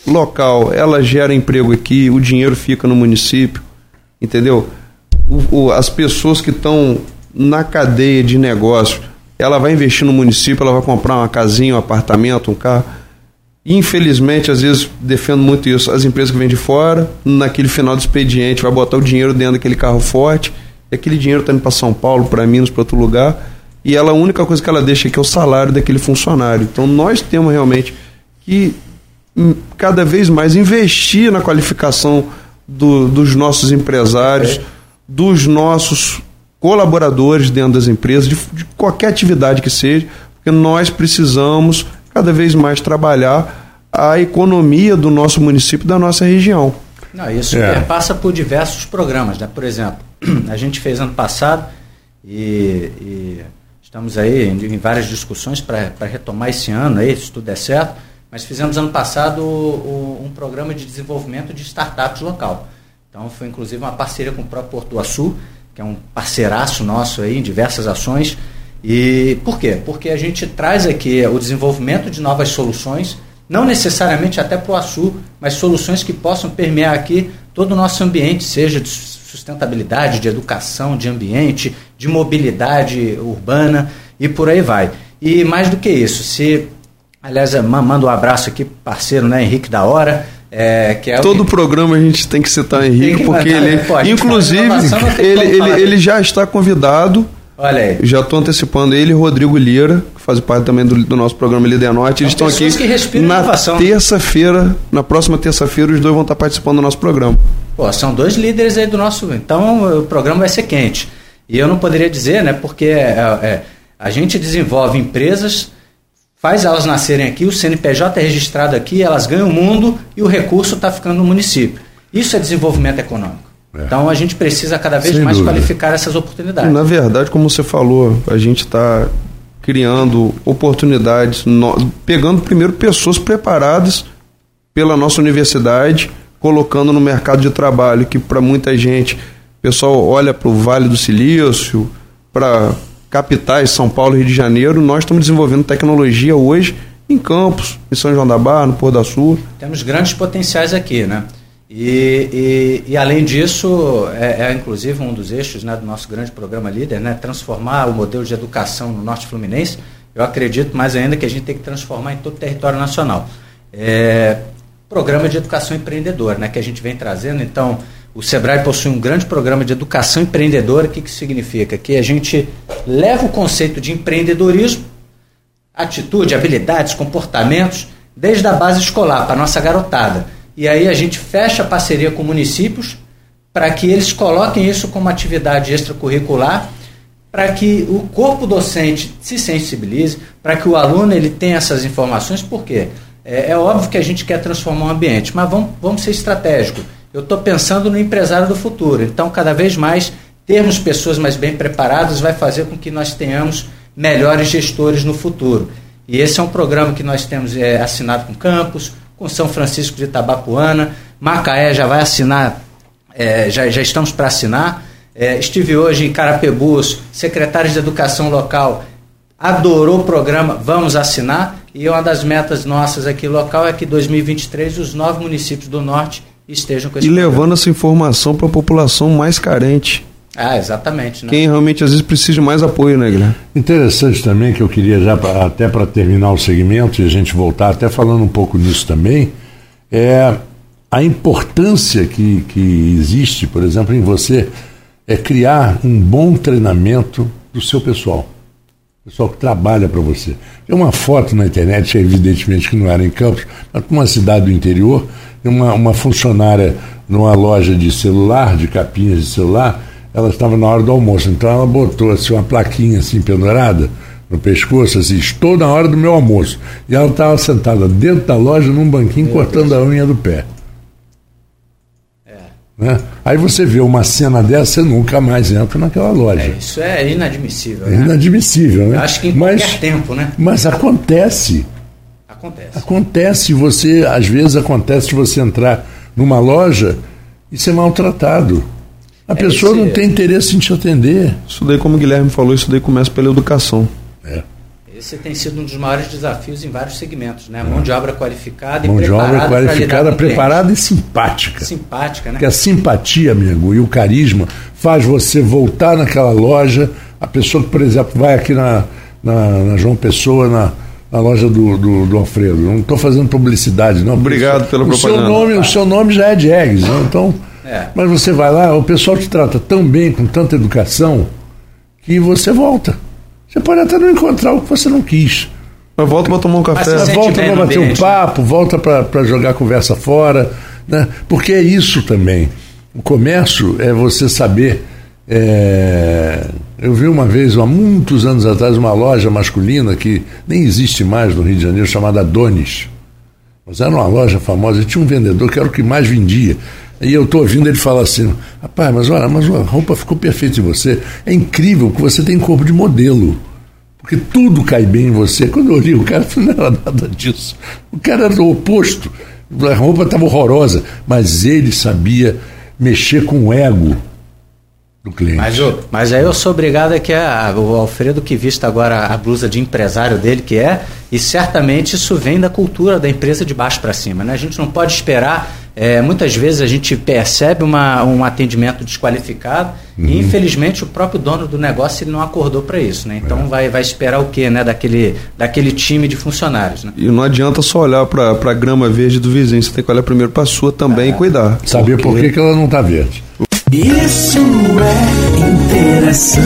local, ela gera emprego aqui, o dinheiro fica no município, entendeu? O, as pessoas que estão na cadeia de negócio, ela vai investir no município, ela vai comprar uma casinha, um apartamento, um carro Infelizmente, às vezes defendo muito isso. As empresas que vêm de fora, naquele final do expediente, vai botar o dinheiro dentro daquele carro forte, e aquele dinheiro está indo para São Paulo, para Minas, para outro lugar, e ela a única coisa que ela deixa aqui é o salário daquele funcionário. Então nós temos realmente que hum, cada vez mais investir na qualificação do, dos nossos empresários, dos nossos colaboradores dentro das empresas, de, de qualquer atividade que seja, porque nós precisamos cada vez mais trabalhar a economia do nosso município, da nossa região. Não, isso é. passa por diversos programas, né? Por exemplo, a gente fez ano passado e, e estamos aí em, em várias discussões para retomar esse ano, aí, se tudo der certo, mas fizemos ano passado o, o, um programa de desenvolvimento de startups local. Então foi inclusive uma parceria com o próprio Porto do Açu, que é um parceiraço nosso aí em diversas ações e por quê? Porque a gente traz aqui o desenvolvimento de novas soluções, não necessariamente até para o Açu, mas soluções que possam permear aqui todo o nosso ambiente, seja de sustentabilidade, de educação, de ambiente, de mobilidade urbana e por aí vai. E mais do que isso, se aliás, manda um abraço aqui, parceiro, né, Henrique da Hora. É, que é Todo o programa a gente tem que citar o Henrique, porque mandar, ele, pô, inclusive, ele, ele, ele já está convidado Olha aí. Já estou antecipando ele e Rodrigo Lira, que faz parte também do, do nosso programa Líder Norte. Eles estão aqui na terça-feira, na próxima terça-feira, os dois vão estar participando do nosso programa. Pô, são dois líderes aí do nosso. Então o programa vai ser quente. E eu não poderia dizer, né? Porque é, é, a gente desenvolve empresas, faz elas nascerem aqui, o CNPJ é registrado aqui, elas ganham o mundo e o recurso está ficando no município. Isso é desenvolvimento econômico. É. Então a gente precisa cada vez Sem mais dúvida. qualificar essas oportunidades. Na verdade, como você falou, a gente está criando oportunidades, no, pegando primeiro pessoas preparadas pela nossa universidade, colocando no mercado de trabalho, que para muita gente, o pessoal olha para o Vale do Silício, para capitais, São Paulo e Rio de Janeiro, nós estamos desenvolvendo tecnologia hoje em Campos, em São João da Barra, no Pôr da Sul. Temos grandes potenciais aqui, né? E, e, e, além disso, é, é, inclusive um dos eixos né, do nosso grande programa líder, né, transformar o modelo de educação no Norte Fluminense. Eu acredito mais ainda que a gente tem que transformar em todo o território nacional. É, programa de educação empreendedora, né, que a gente vem trazendo. Então, o Sebrae possui um grande programa de educação empreendedora. O que, que significa? Que a gente leva o conceito de empreendedorismo, atitude, habilidades, comportamentos, desde a base escolar para a nossa garotada e aí a gente fecha a parceria com municípios para que eles coloquem isso como atividade extracurricular, para que o corpo docente se sensibilize, para que o aluno ele tenha essas informações, por quê? É, é óbvio que a gente quer transformar o ambiente, mas vamos, vamos ser estratégicos. Eu estou pensando no empresário do futuro, então cada vez mais termos pessoas mais bem preparadas vai fazer com que nós tenhamos melhores gestores no futuro. E esse é um programa que nós temos é, assinado com campus, com São Francisco de Itabapuana. Macaé já vai assinar, é, já, já estamos para assinar. É, estive hoje em Carapebus, secretário de Educação Local adorou o programa, vamos assinar. E uma das metas nossas aqui local é que 2023 os nove municípios do norte estejam com esse E programa. levando essa informação para a população mais carente. Ah, exatamente. Né? Quem realmente às vezes precisa de mais apoio, né, Guilherme? Interessante também que eu queria já pra, até para terminar o segmento e a gente voltar até falando um pouco nisso também, é a importância que, que existe, por exemplo, em você é criar um bom treinamento do seu pessoal. Pessoal que trabalha para você. Tem uma foto na internet, evidentemente que não era em Campos, mas uma cidade do interior, uma, uma funcionária numa loja de celular, de capinhas de celular, ela estava na hora do almoço, então ela botou assim, uma plaquinha assim pendurada no pescoço, assim, estou na hora do meu almoço. E ela estava sentada dentro da loja num banquinho meu cortando Deus. a unha do pé. É. Né? Aí você vê uma cena dessa, você nunca mais entra naquela loja. É, isso é inadmissível. É né? inadmissível, né? Eu acho que em mas, qualquer tempo, né? Mas acontece. Acontece. Acontece, você, às vezes acontece de você entrar numa loja e ser maltratado. A é pessoa esse... não tem interesse em te atender. Isso daí, como o Guilherme falou, isso daí começa pela educação. É. Esse tem sido um dos maiores desafios em vários segmentos, né? Mão de obra qualificada Mão e preparada. Mão de obra qualificada, preparada e simpática. Simpática, né? Porque a simpatia, amigo, e o carisma faz você voltar naquela loja. A pessoa que, por exemplo, vai aqui na, na, na João Pessoa, na, na loja do, do, do Alfredo. Não estou fazendo publicidade, não. Obrigado pela propaganda. Seu nome, o seu nome já é de Eggs, né? Então é. Mas você vai lá, o pessoal te trata tão bem, com tanta educação, que você volta. Você pode até não encontrar o que você não quis. Mas volta para tomar um café. Mas volta para bater um papo, volta para jogar conversa fora. Né? Porque é isso também. O comércio é você saber. É... Eu vi uma vez, há muitos anos atrás, uma loja masculina que nem existe mais no Rio de Janeiro, chamada Donis. Mas era uma loja famosa, e tinha um vendedor que era o que mais vendia. E eu estou ouvindo ele falar assim, rapaz, mas olha, mas a roupa ficou perfeita em você. É incrível que você tem corpo de modelo. Porque tudo cai bem em você. Quando eu li o cara, não era nada disso. O cara era o oposto. A roupa estava horrorosa, mas ele sabia mexer com o ego do cliente. Mas, eu, mas aí eu sou obrigado a que a, o Alfredo que vista agora a blusa de empresário dele que é, e certamente isso vem da cultura da empresa de baixo para cima. Né? A gente não pode esperar é, muitas vezes a gente percebe uma, um atendimento desqualificado uhum. e infelizmente o próprio dono do negócio ele não acordou para isso, né? Então é. vai, vai esperar o quê, né? Daquele, daquele time de funcionários. Né? E não adianta só olhar para a grama verde do vizinho, você tem que olhar primeiro para a sua também é. e cuidar. Saber por que, que ela não está verde. Isso é interação.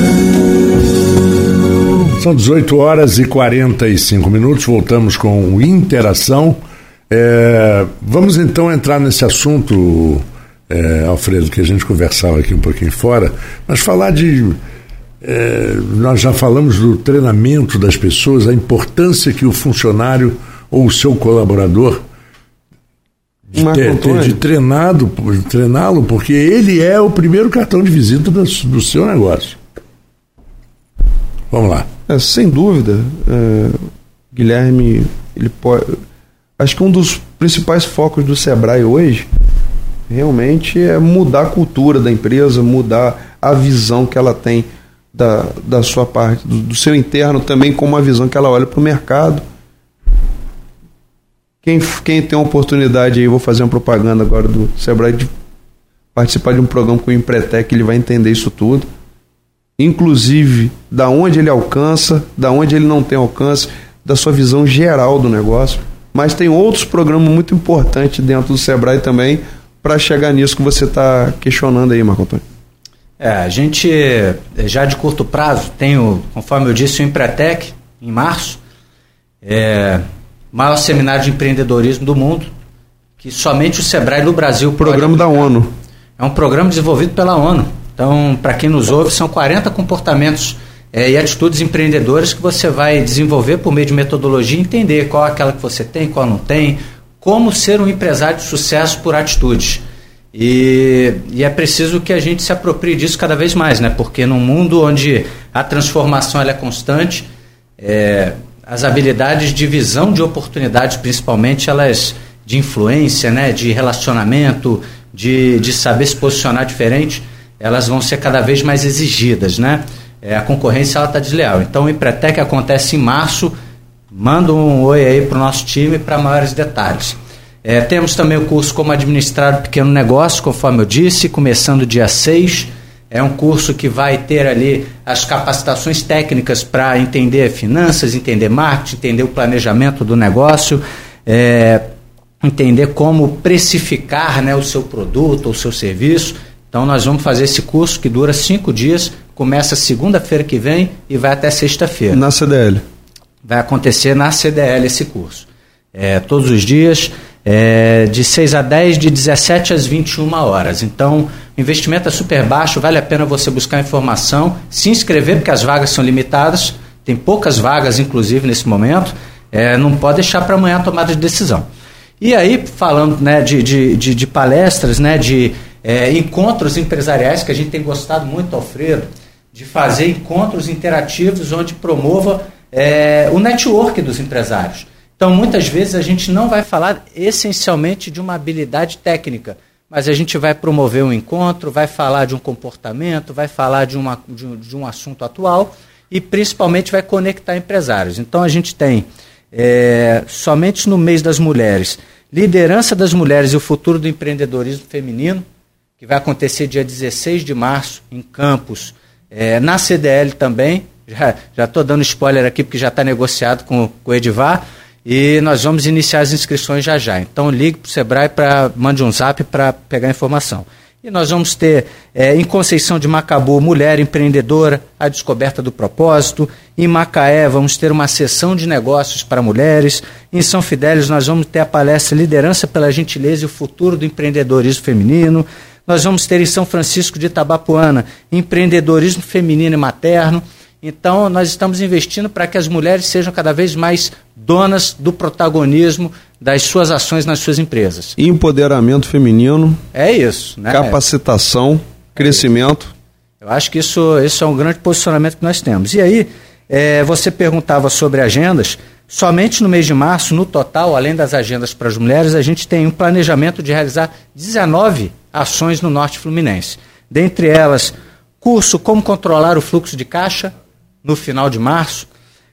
São 18 horas e 45 minutos, voltamos com Interação. É, vamos então entrar nesse assunto, é, Alfredo, que a gente conversava aqui um pouquinho fora, mas falar de. É, nós já falamos do treinamento das pessoas, a importância que o funcionário ou o seu colaborador de, ter, ter, de treinado, treiná-lo, porque ele é o primeiro cartão de visita do, do seu negócio. Vamos lá. É, sem dúvida, é, Guilherme, ele pode acho que um dos principais focos do Sebrae hoje realmente é mudar a cultura da empresa, mudar a visão que ela tem da, da sua parte, do, do seu interno também, com uma visão que ela olha para o mercado. Quem, quem tem a oportunidade aí, vou fazer uma propaganda agora do Sebrae de participar de um programa com o Empretec, ele vai entender isso tudo. Inclusive, da onde ele alcança, da onde ele não tem alcance, da sua visão geral do negócio mas tem outros programas muito importantes dentro do Sebrae também para chegar nisso que você está questionando aí, Marco Antônio. É, a gente já de curto prazo tem, o, conforme eu disse, o Empretec, em março, é, maior seminário de empreendedorismo do mundo, que somente o Sebrae no Brasil. Programa da ONU. É um programa desenvolvido pela ONU. Então, para quem nos ouve, são 40 comportamentos é, e atitudes empreendedoras que você vai desenvolver por meio de metodologia, entender qual é aquela que você tem, qual não tem, como ser um empresário de sucesso por atitudes. E, e, é preciso que a gente se aproprie disso cada vez mais, né? porque num mundo onde a transformação é constante, é, as habilidades de visão de oportunidades, principalmente, elas de influência, né? de relacionamento, de, de saber se posicionar diferente, elas vão ser cada vez mais exigidas. Né? É, a concorrência está desleal. Então o Empretec acontece em março. Manda um oi aí para o nosso time para maiores detalhes. É, temos também o curso Como Administrar o Pequeno Negócio, conforme eu disse, começando dia 6. É um curso que vai ter ali as capacitações técnicas para entender finanças, entender marketing, entender o planejamento do negócio, é, entender como precificar né, o seu produto ou seu serviço. Então, nós vamos fazer esse curso que dura cinco dias Começa segunda-feira que vem e vai até sexta-feira. Na CDL. Vai acontecer na CDL esse curso. É, todos os dias, é, de 6 a 10, de 17 às 21 horas. Então, O investimento é super baixo, vale a pena você buscar informação, se inscrever, porque as vagas são limitadas, tem poucas vagas, inclusive, nesse momento. É, não pode deixar para amanhã a tomada de decisão. E aí, falando né, de, de, de, de palestras, né, de é, encontros empresariais, que a gente tem gostado muito, Alfredo, de fazer encontros interativos onde promova é, o network dos empresários. Então, muitas vezes a gente não vai falar essencialmente de uma habilidade técnica, mas a gente vai promover um encontro, vai falar de um comportamento, vai falar de, uma, de, um, de um assunto atual e principalmente vai conectar empresários. Então, a gente tem, é, somente no mês das mulheres, liderança das mulheres e o futuro do empreendedorismo feminino, que vai acontecer dia 16 de março em Campos, é, na CDL também. Já estou dando spoiler aqui porque já está negociado com, com o Edivar. E nós vamos iniciar as inscrições já já. Então ligue para o Sebrae, para mande um zap para pegar informação. E nós vamos ter é, em Conceição de Macabu, Mulher Empreendedora, a descoberta do propósito. Em Macaé, vamos ter uma sessão de negócios para mulheres. Em São Fidélis, nós vamos ter a palestra Liderança pela Gentileza e o Futuro do Empreendedorismo Feminino. Nós vamos ter em São Francisco de Itabapuana empreendedorismo feminino e materno. Então, nós estamos investindo para que as mulheres sejam cada vez mais donas do protagonismo das suas ações nas suas empresas. Empoderamento feminino. É isso. Né? Capacitação, é crescimento. Isso. Eu acho que isso, isso é um grande posicionamento que nós temos. E aí, é, você perguntava sobre agendas. Somente no mês de março, no total, além das agendas para as mulheres, a gente tem um planejamento de realizar 19 ações no Norte Fluminense. Dentre elas, curso Como Controlar o Fluxo de Caixa, no final de março.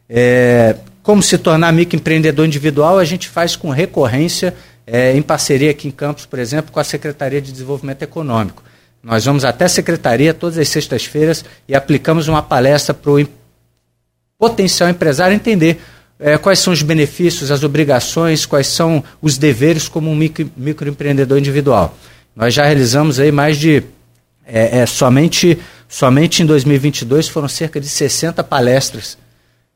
É, como se tornar microempreendedor individual, a gente faz com recorrência, é, em parceria aqui em Campos, por exemplo, com a Secretaria de Desenvolvimento Econômico. Nós vamos até a Secretaria todas as sextas-feiras e aplicamos uma palestra para o potencial empresário entender é, quais são os benefícios, as obrigações, quais são os deveres como um micro, microempreendedor individual. Nós já realizamos aí mais de é, é, somente somente em 2022 foram cerca de 60 palestras.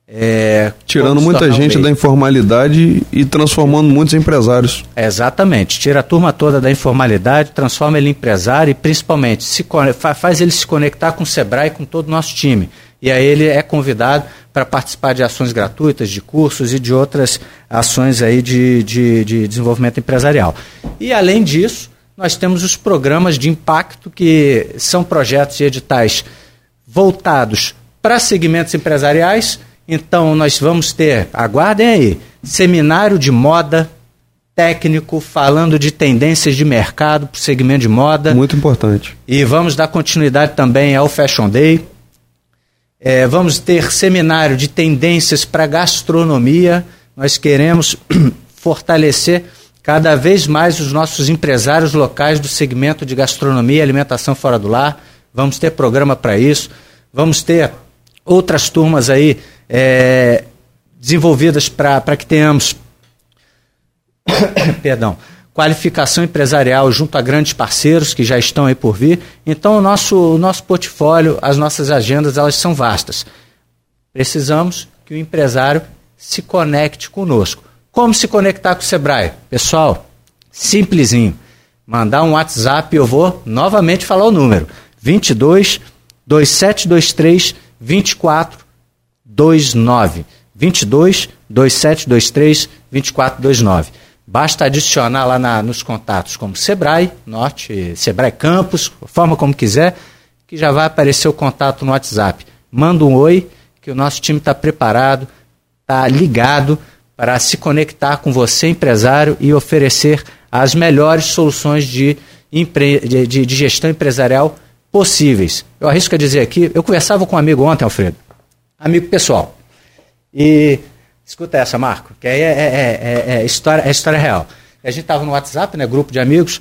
É, Tirando muita gente da informalidade e transformando muitos empresários. Exatamente. Tira a turma toda da informalidade, transforma ele em empresário e principalmente se, faz ele se conectar com o Sebrae e com todo o nosso time. E aí ele é convidado para participar de ações gratuitas, de cursos e de outras ações aí de, de, de desenvolvimento empresarial. E além disso, nós temos os programas de impacto, que são projetos e editais voltados para segmentos empresariais. Então, nós vamos ter, aguardem aí, seminário de moda técnico falando de tendências de mercado para o segmento de moda. Muito importante. E vamos dar continuidade também ao Fashion Day. É, vamos ter seminário de tendências para gastronomia. Nós queremos fortalecer cada vez mais os nossos empresários locais do segmento de gastronomia e alimentação fora do lar. Vamos ter programa para isso. Vamos ter outras turmas aí é, desenvolvidas para que tenhamos perdão, qualificação empresarial junto a grandes parceiros que já estão aí por vir. Então, o nosso, o nosso portfólio, as nossas agendas, elas são vastas. Precisamos que o empresário se conecte conosco. Como se conectar com o Sebrae? Pessoal, simplesinho. Mandar um WhatsApp, eu vou novamente falar o número. 22 2723 2429. 22 2723 2429. Basta adicionar lá na, nos contatos como Sebrae, Norte, Sebrae Campus, forma como quiser, que já vai aparecer o contato no WhatsApp. Manda um oi, que o nosso time está preparado, está ligado para se conectar com você, empresário, e oferecer as melhores soluções de, de, de, de gestão empresarial possíveis. Eu arrisco a dizer aqui, eu conversava com um amigo ontem, Alfredo, amigo pessoal, e escuta essa, Marco, que aí é, é, é, é, é história, é história real. A gente estava no WhatsApp, né, grupo de amigos,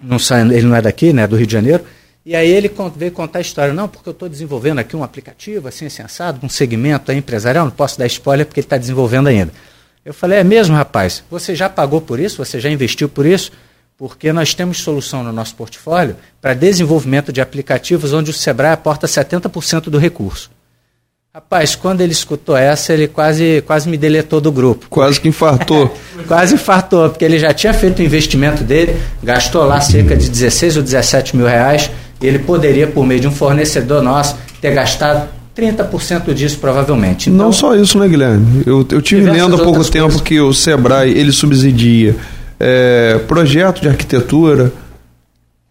não ele não é daqui, né, do Rio de Janeiro, e aí ele veio contar a história, não, porque eu estou desenvolvendo aqui um aplicativo, assim, assim, assado, um segmento empresarial, não posso dar spoiler porque ele está desenvolvendo ainda. Eu falei, é mesmo, rapaz? Você já pagou por isso? Você já investiu por isso? Porque nós temos solução no nosso portfólio para desenvolvimento de aplicativos onde o Sebrae aporta 70% do recurso. Rapaz, quando ele escutou essa, ele quase, quase me deletou do grupo. Quase que infartou. quase infartou, porque ele já tinha feito o investimento dele, gastou lá cerca de 16 ou 17 mil reais, e ele poderia, por meio de um fornecedor nosso, ter gastado 30% disso provavelmente. Então, Não só isso, né, Guilherme? Eu, eu tive lendo há pouco tempo coisas. que o Sebrae ele subsidia é, projeto de arquitetura,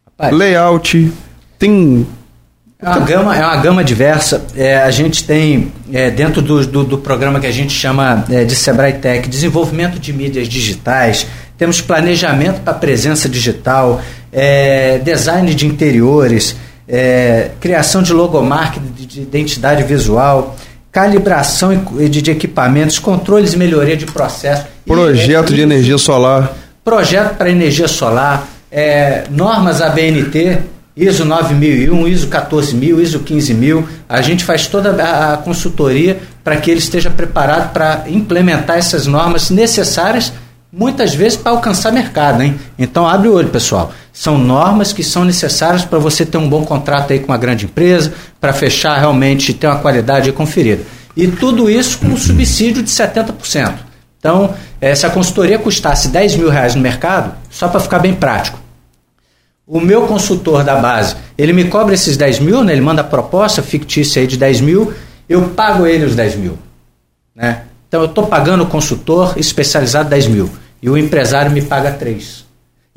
Rapaz, layout, tem é uma gama, é uma gama diversa. É, a gente tem, é, dentro do, do, do, programa que a gente chama é, de Sebrae Tech, desenvolvimento de mídias digitais, temos planejamento para presença digital, é, design de interiores, é, criação de logomarca, de, de identidade visual, calibração de, de, equipamentos, controles e melhoria de processo. Projeto e, de energia solar. Projeto para energia solar, normas ABNT ISO 9001, ISO 14000, ISO 15000. A gente faz toda a, a consultoria para que ele esteja preparado para implementar essas normas necessárias, muitas vezes para alcançar mercado. Hein? Então, abre o olho, pessoal. São normas que são necessárias para você ter um bom contrato aí com uma grande empresa, para fechar realmente ter uma qualidade conferida. E tudo isso com um subsídio de 70%. Então, eh, se a consultoria custasse 10 mil reais no mercado, só para ficar bem prático, o meu consultor da base, ele me cobra esses 10 mil, né? ele manda a proposta fictícia aí de 10 mil, eu pago ele os 10 mil. Né? Então eu estou pagando o consultor especializado 10 mil e o empresário me paga 3.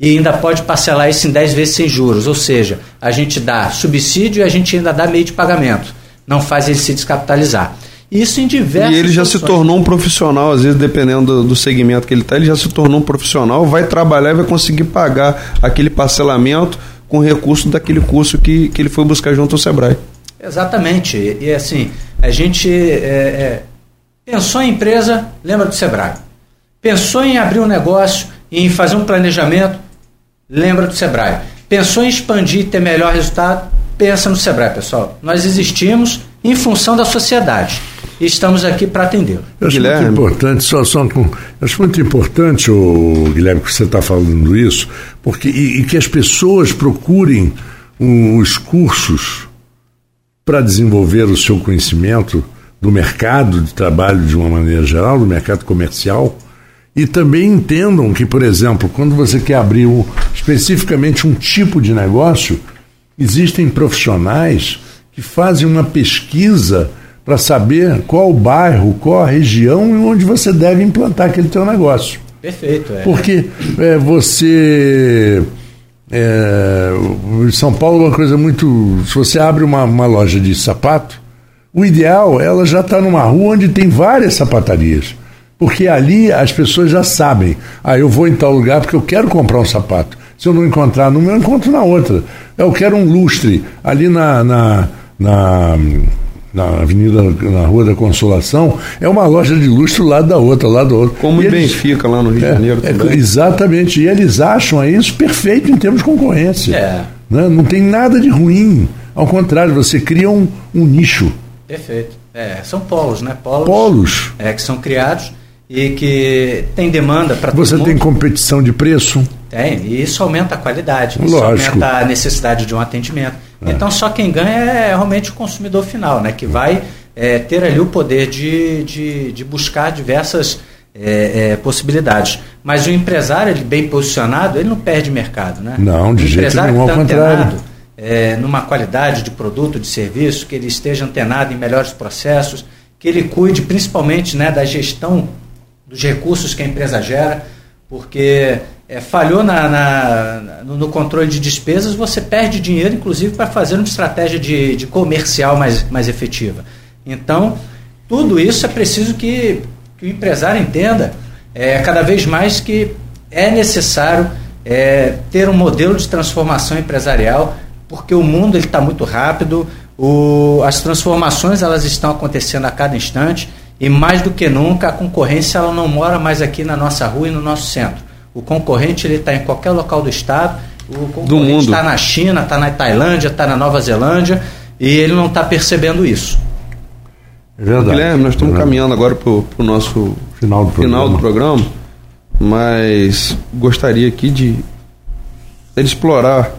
E ainda pode parcelar isso em 10 vezes sem juros, ou seja, a gente dá subsídio e a gente ainda dá meio de pagamento. Não faz ele se descapitalizar. Isso em diversos. E ele já se tornou um profissional, às vezes, dependendo do, do segmento que ele está, ele já se tornou um profissional, vai trabalhar e vai conseguir pagar aquele parcelamento com recurso daquele curso que, que ele foi buscar junto ao Sebrae. Exatamente. E, e assim, a gente é, é, pensou em empresa, lembra do Sebrae. Pensou em abrir um negócio, em fazer um planejamento, lembra do Sebrae. Pensou em expandir e ter melhor resultado, pensa no Sebrae, pessoal. Nós existimos em função da sociedade e estamos aqui para atendê-lo. Eu acho Guilherme. muito importante, só, só com, acho muito importante, o Guilherme, que você está falando isso, porque e, e, que as pessoas procurem os cursos para desenvolver o seu conhecimento do mercado de trabalho de uma maneira geral, do mercado comercial, e também entendam que, por exemplo, quando você quer abrir um, especificamente um tipo de negócio, existem profissionais que fazem uma pesquisa para saber qual o bairro, qual a região e onde você deve implantar aquele teu negócio. Perfeito, é. Porque é, você. É, São Paulo é uma coisa muito. Se você abre uma, uma loja de sapato, o ideal ela já está numa rua onde tem várias sapatarias. Porque ali as pessoas já sabem. Ah, eu vou em tal lugar porque eu quero comprar um sapato. Se eu não encontrar numa, eu encontro na outra. Eu quero um lustre ali na, na, na na Avenida, na Rua da Consolação, é uma loja de lustre lado da outra, lado da outra. Como e eles, Benfica, lá no Rio de é, Janeiro é, também. exatamente, e eles acham isso perfeito em termos de concorrência. É. Né? Não tem nada de ruim, ao contrário, você cria um, um nicho. Perfeito. É, são polos, né? Polos, polos. É, que são criados e que tem demanda para Você tem competição de preço? Tem, e isso aumenta a qualidade, isso Lógico. aumenta a necessidade de um atendimento. É. Então só quem ganha é realmente o consumidor final, né? Que vai é, ter ali o poder de, de, de buscar diversas é, é possibilidades. Mas o empresário, ele bem posicionado, ele não perde mercado, né? Não, de o jeito nenhum, ao tá contrário. É, numa qualidade de produto, de serviço, que ele esteja antenado em melhores processos, que ele cuide principalmente né, da gestão dos recursos que a empresa gera, porque é, falhou na, na, no controle de despesas, você perde dinheiro, inclusive, para fazer uma estratégia de, de comercial mais, mais efetiva. Então, tudo isso é preciso que, que o empresário entenda é, cada vez mais que é necessário é, ter um modelo de transformação empresarial, porque o mundo está muito rápido, o, as transformações elas estão acontecendo a cada instante e mais do que nunca, a concorrência ela não mora mais aqui na nossa rua e no nosso centro. O concorrente ele está em qualquer local do estado. O concorrente está na China, está na Tailândia, está na Nova Zelândia e ele não está percebendo isso. É verdade. Guilherme, nós estamos é caminhando agora para o nosso final do, final do programa, mas gostaria aqui de, de explorar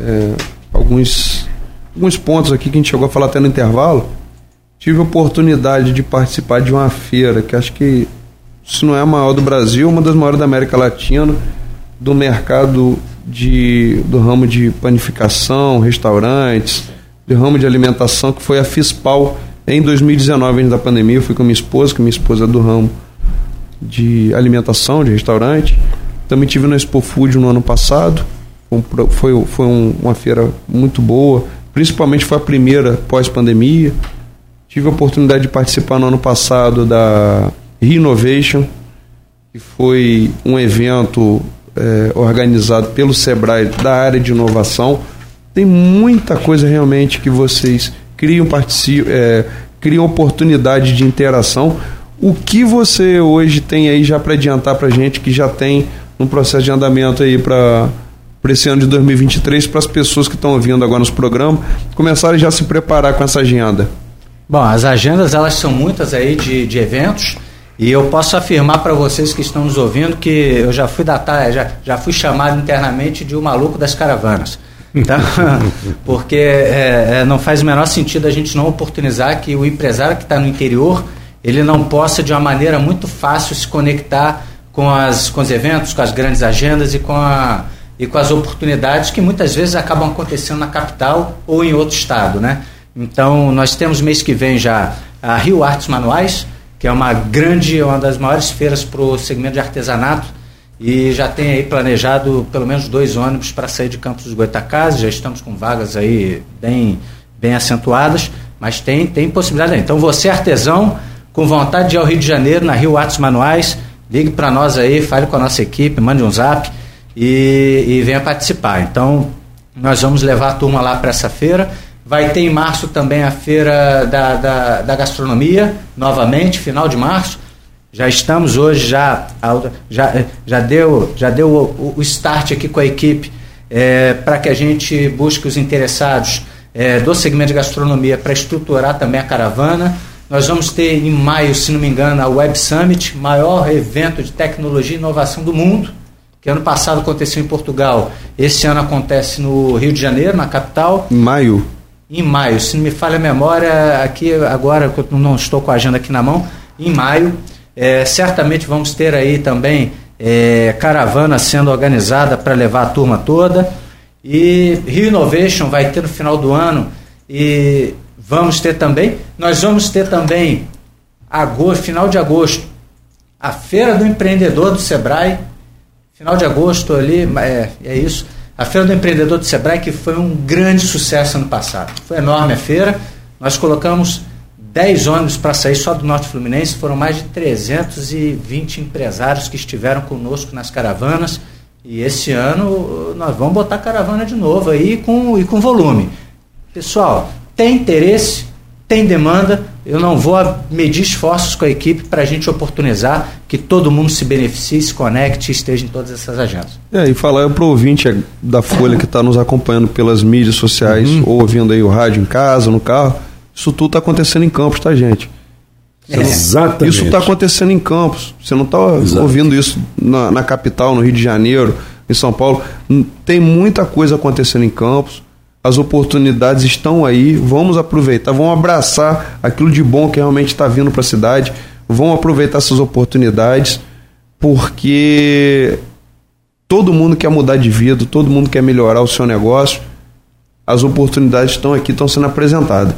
é, alguns, alguns pontos aqui que a gente chegou a falar até no intervalo tive a oportunidade de participar de uma feira que acho que, se não é a maior do Brasil, uma das maiores da América Latina, do mercado de, do ramo de panificação, restaurantes, do ramo de alimentação, que foi a FISPAL em 2019, antes da pandemia. Eu fui com minha esposa, que minha esposa é do ramo de alimentação, de restaurante. Também tive na Expo Food no ano passado. Foi, foi um, uma feira muito boa, principalmente foi a primeira pós-pandemia. Tive a oportunidade de participar no ano passado da Renovation, que foi um evento é, organizado pelo Sebrae da área de inovação. Tem muita coisa realmente que vocês criam, é, criam oportunidade de interação. O que você hoje tem aí já para adiantar para gente que já tem um processo de andamento aí para para esse ano de 2023 para as pessoas que estão ouvindo agora nos programas começarem já a se preparar com essa agenda? Bom, as agendas elas são muitas aí de, de eventos e eu posso afirmar para vocês que estão nos ouvindo que eu já fui datar, já, já fui chamado internamente de o maluco das caravanas. Tá? Porque é, é, não faz o menor sentido a gente não oportunizar que o empresário que está no interior ele não possa de uma maneira muito fácil se conectar com, as, com os eventos, com as grandes agendas e com, a, e com as oportunidades que muitas vezes acabam acontecendo na capital ou em outro estado, né? Então, nós temos mês que vem já a Rio Artes Manuais, que é uma grande, uma das maiores feiras para o segmento de artesanato, e já tem aí planejado pelo menos dois ônibus para sair de Campos dos Goitacazes, já estamos com vagas aí bem, bem acentuadas, mas tem, tem possibilidade aí. Então, você artesão, com vontade de ir ao Rio de Janeiro, na Rio Artes Manuais, ligue para nós aí, fale com a nossa equipe, mande um zap e, e venha participar. Então, nós vamos levar a turma lá para essa feira. Vai ter em março também a feira da, da, da gastronomia, novamente, final de março. Já estamos hoje, já, já, já deu, já deu o, o start aqui com a equipe é, para que a gente busque os interessados é, do segmento de gastronomia para estruturar também a caravana. Nós vamos ter em maio, se não me engano, a Web Summit, maior evento de tecnologia e inovação do mundo, que ano passado aconteceu em Portugal, esse ano acontece no Rio de Janeiro, na capital. Em maio? Em maio. Se não me falha a memória, aqui agora, não estou com a agenda aqui na mão, em maio, é, certamente vamos ter aí também é, caravana sendo organizada para levar a turma toda. E Rio Innovation vai ter no final do ano e vamos ter também. Nós vamos ter também agosto, final de agosto, a Feira do Empreendedor do Sebrae. Final de agosto ali, é, é isso a Feira do Empreendedor do Sebrae, que foi um grande sucesso ano passado. Foi enorme a feira. Nós colocamos 10 ônibus para sair só do Norte Fluminense. Foram mais de 320 empresários que estiveram conosco nas caravanas. E esse ano nós vamos botar caravana de novo aí com, e com volume. Pessoal, tem interesse, tem demanda, eu não vou medir esforços com a equipe para a gente oportunizar que todo mundo se beneficie, se conecte e esteja em todas essas agendas. É, e falar para o ouvinte da Folha que está nos acompanhando pelas mídias sociais uhum. ou ouvindo aí o rádio em casa, no carro, isso tudo está acontecendo em Campos, tá, gente? É. Exatamente. Isso está acontecendo em Campos. Você não está ouvindo isso na, na capital, no Rio de Janeiro, em São Paulo. Tem muita coisa acontecendo em Campos as oportunidades estão aí, vamos aproveitar, vamos abraçar aquilo de bom que realmente está vindo para a cidade, vamos aproveitar essas oportunidades, porque todo mundo quer mudar de vida, todo mundo quer melhorar o seu negócio, as oportunidades estão aqui, estão sendo apresentadas.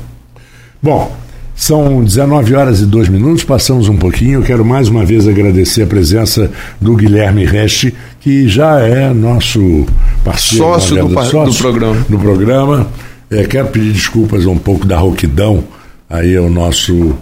Bom, são 19 horas e 2 minutos, passamos um pouquinho. Eu quero mais uma vez agradecer a presença do Guilherme Reste, que já é nosso parceiro sócio, do, sócio do, programa. Do programa. É, quero pedir desculpas um pouco da rouquidão aí ao nosso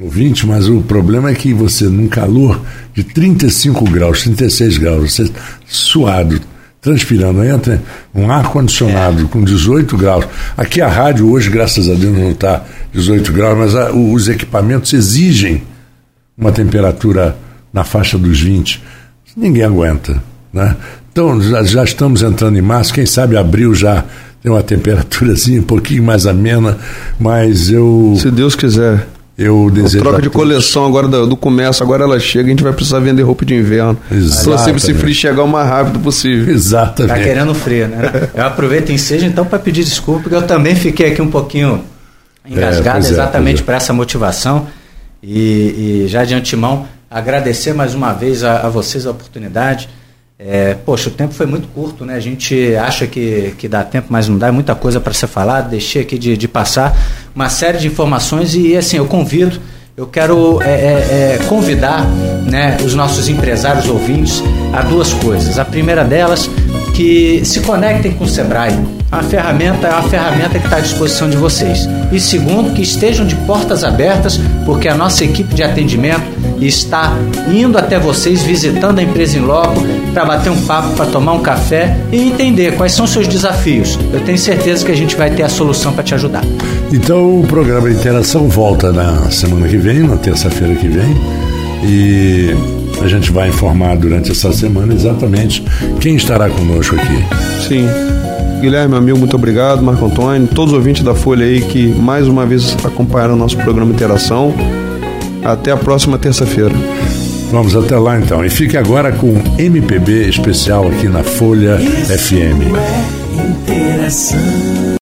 ouvinte, mas o problema é que você, num calor de 35 graus, 36 graus, você suado, transpirando, entra um ar-condicionado é. com 18 graus. Aqui a rádio hoje, graças a Deus, não está 18 graus, mas a, os equipamentos exigem uma temperatura na faixa dos 20. Ninguém aguenta. Né? Então, já, já estamos entrando em março, quem sabe abril já tem uma temperatura assim, um pouquinho mais amena, mas eu. Se Deus quiser. Eu desejo. troca de coleção agora do, do, comércio, agora ela chega, a gente vai precisar vender roupa de inverno. Exatamente. Se esse frio chegar o mais rápido possível. Exatamente. Tá querendo frio, né? Eu aproveito em seja então para pedir desculpa, porque eu também fiquei aqui um pouquinho engasgada é, exatamente é, por essa motivação. E, e, já de antemão, agradecer mais uma vez a, a vocês a oportunidade. É, poxa, o tempo foi muito curto, né? A gente acha que, que dá tempo, mas não dá, é muita coisa para ser falado. Deixei aqui de, de passar uma série de informações e, assim, eu convido eu quero é, é, é, convidar né, os nossos empresários ouvintes a duas coisas. A primeira delas, que se conectem com o Sebrae. A ferramenta é uma ferramenta que está à disposição de vocês. E segundo, que estejam de portas abertas, porque a nossa equipe de atendimento está indo até vocês, visitando a empresa em loco, para bater um papo, para tomar um café e entender quais são seus desafios. Eu tenho certeza que a gente vai ter a solução para te ajudar. Então o programa Interação volta na semana que vem, na terça-feira que vem. E a gente vai informar durante essa semana exatamente quem estará conosco aqui. Sim. Guilherme, amigo, muito obrigado. Marco Antônio, todos os ouvintes da Folha aí que mais uma vez acompanharam o nosso programa Interação. Até a próxima terça-feira. Vamos até lá então. E fique agora com MPB especial aqui na Folha Isso FM. É interação.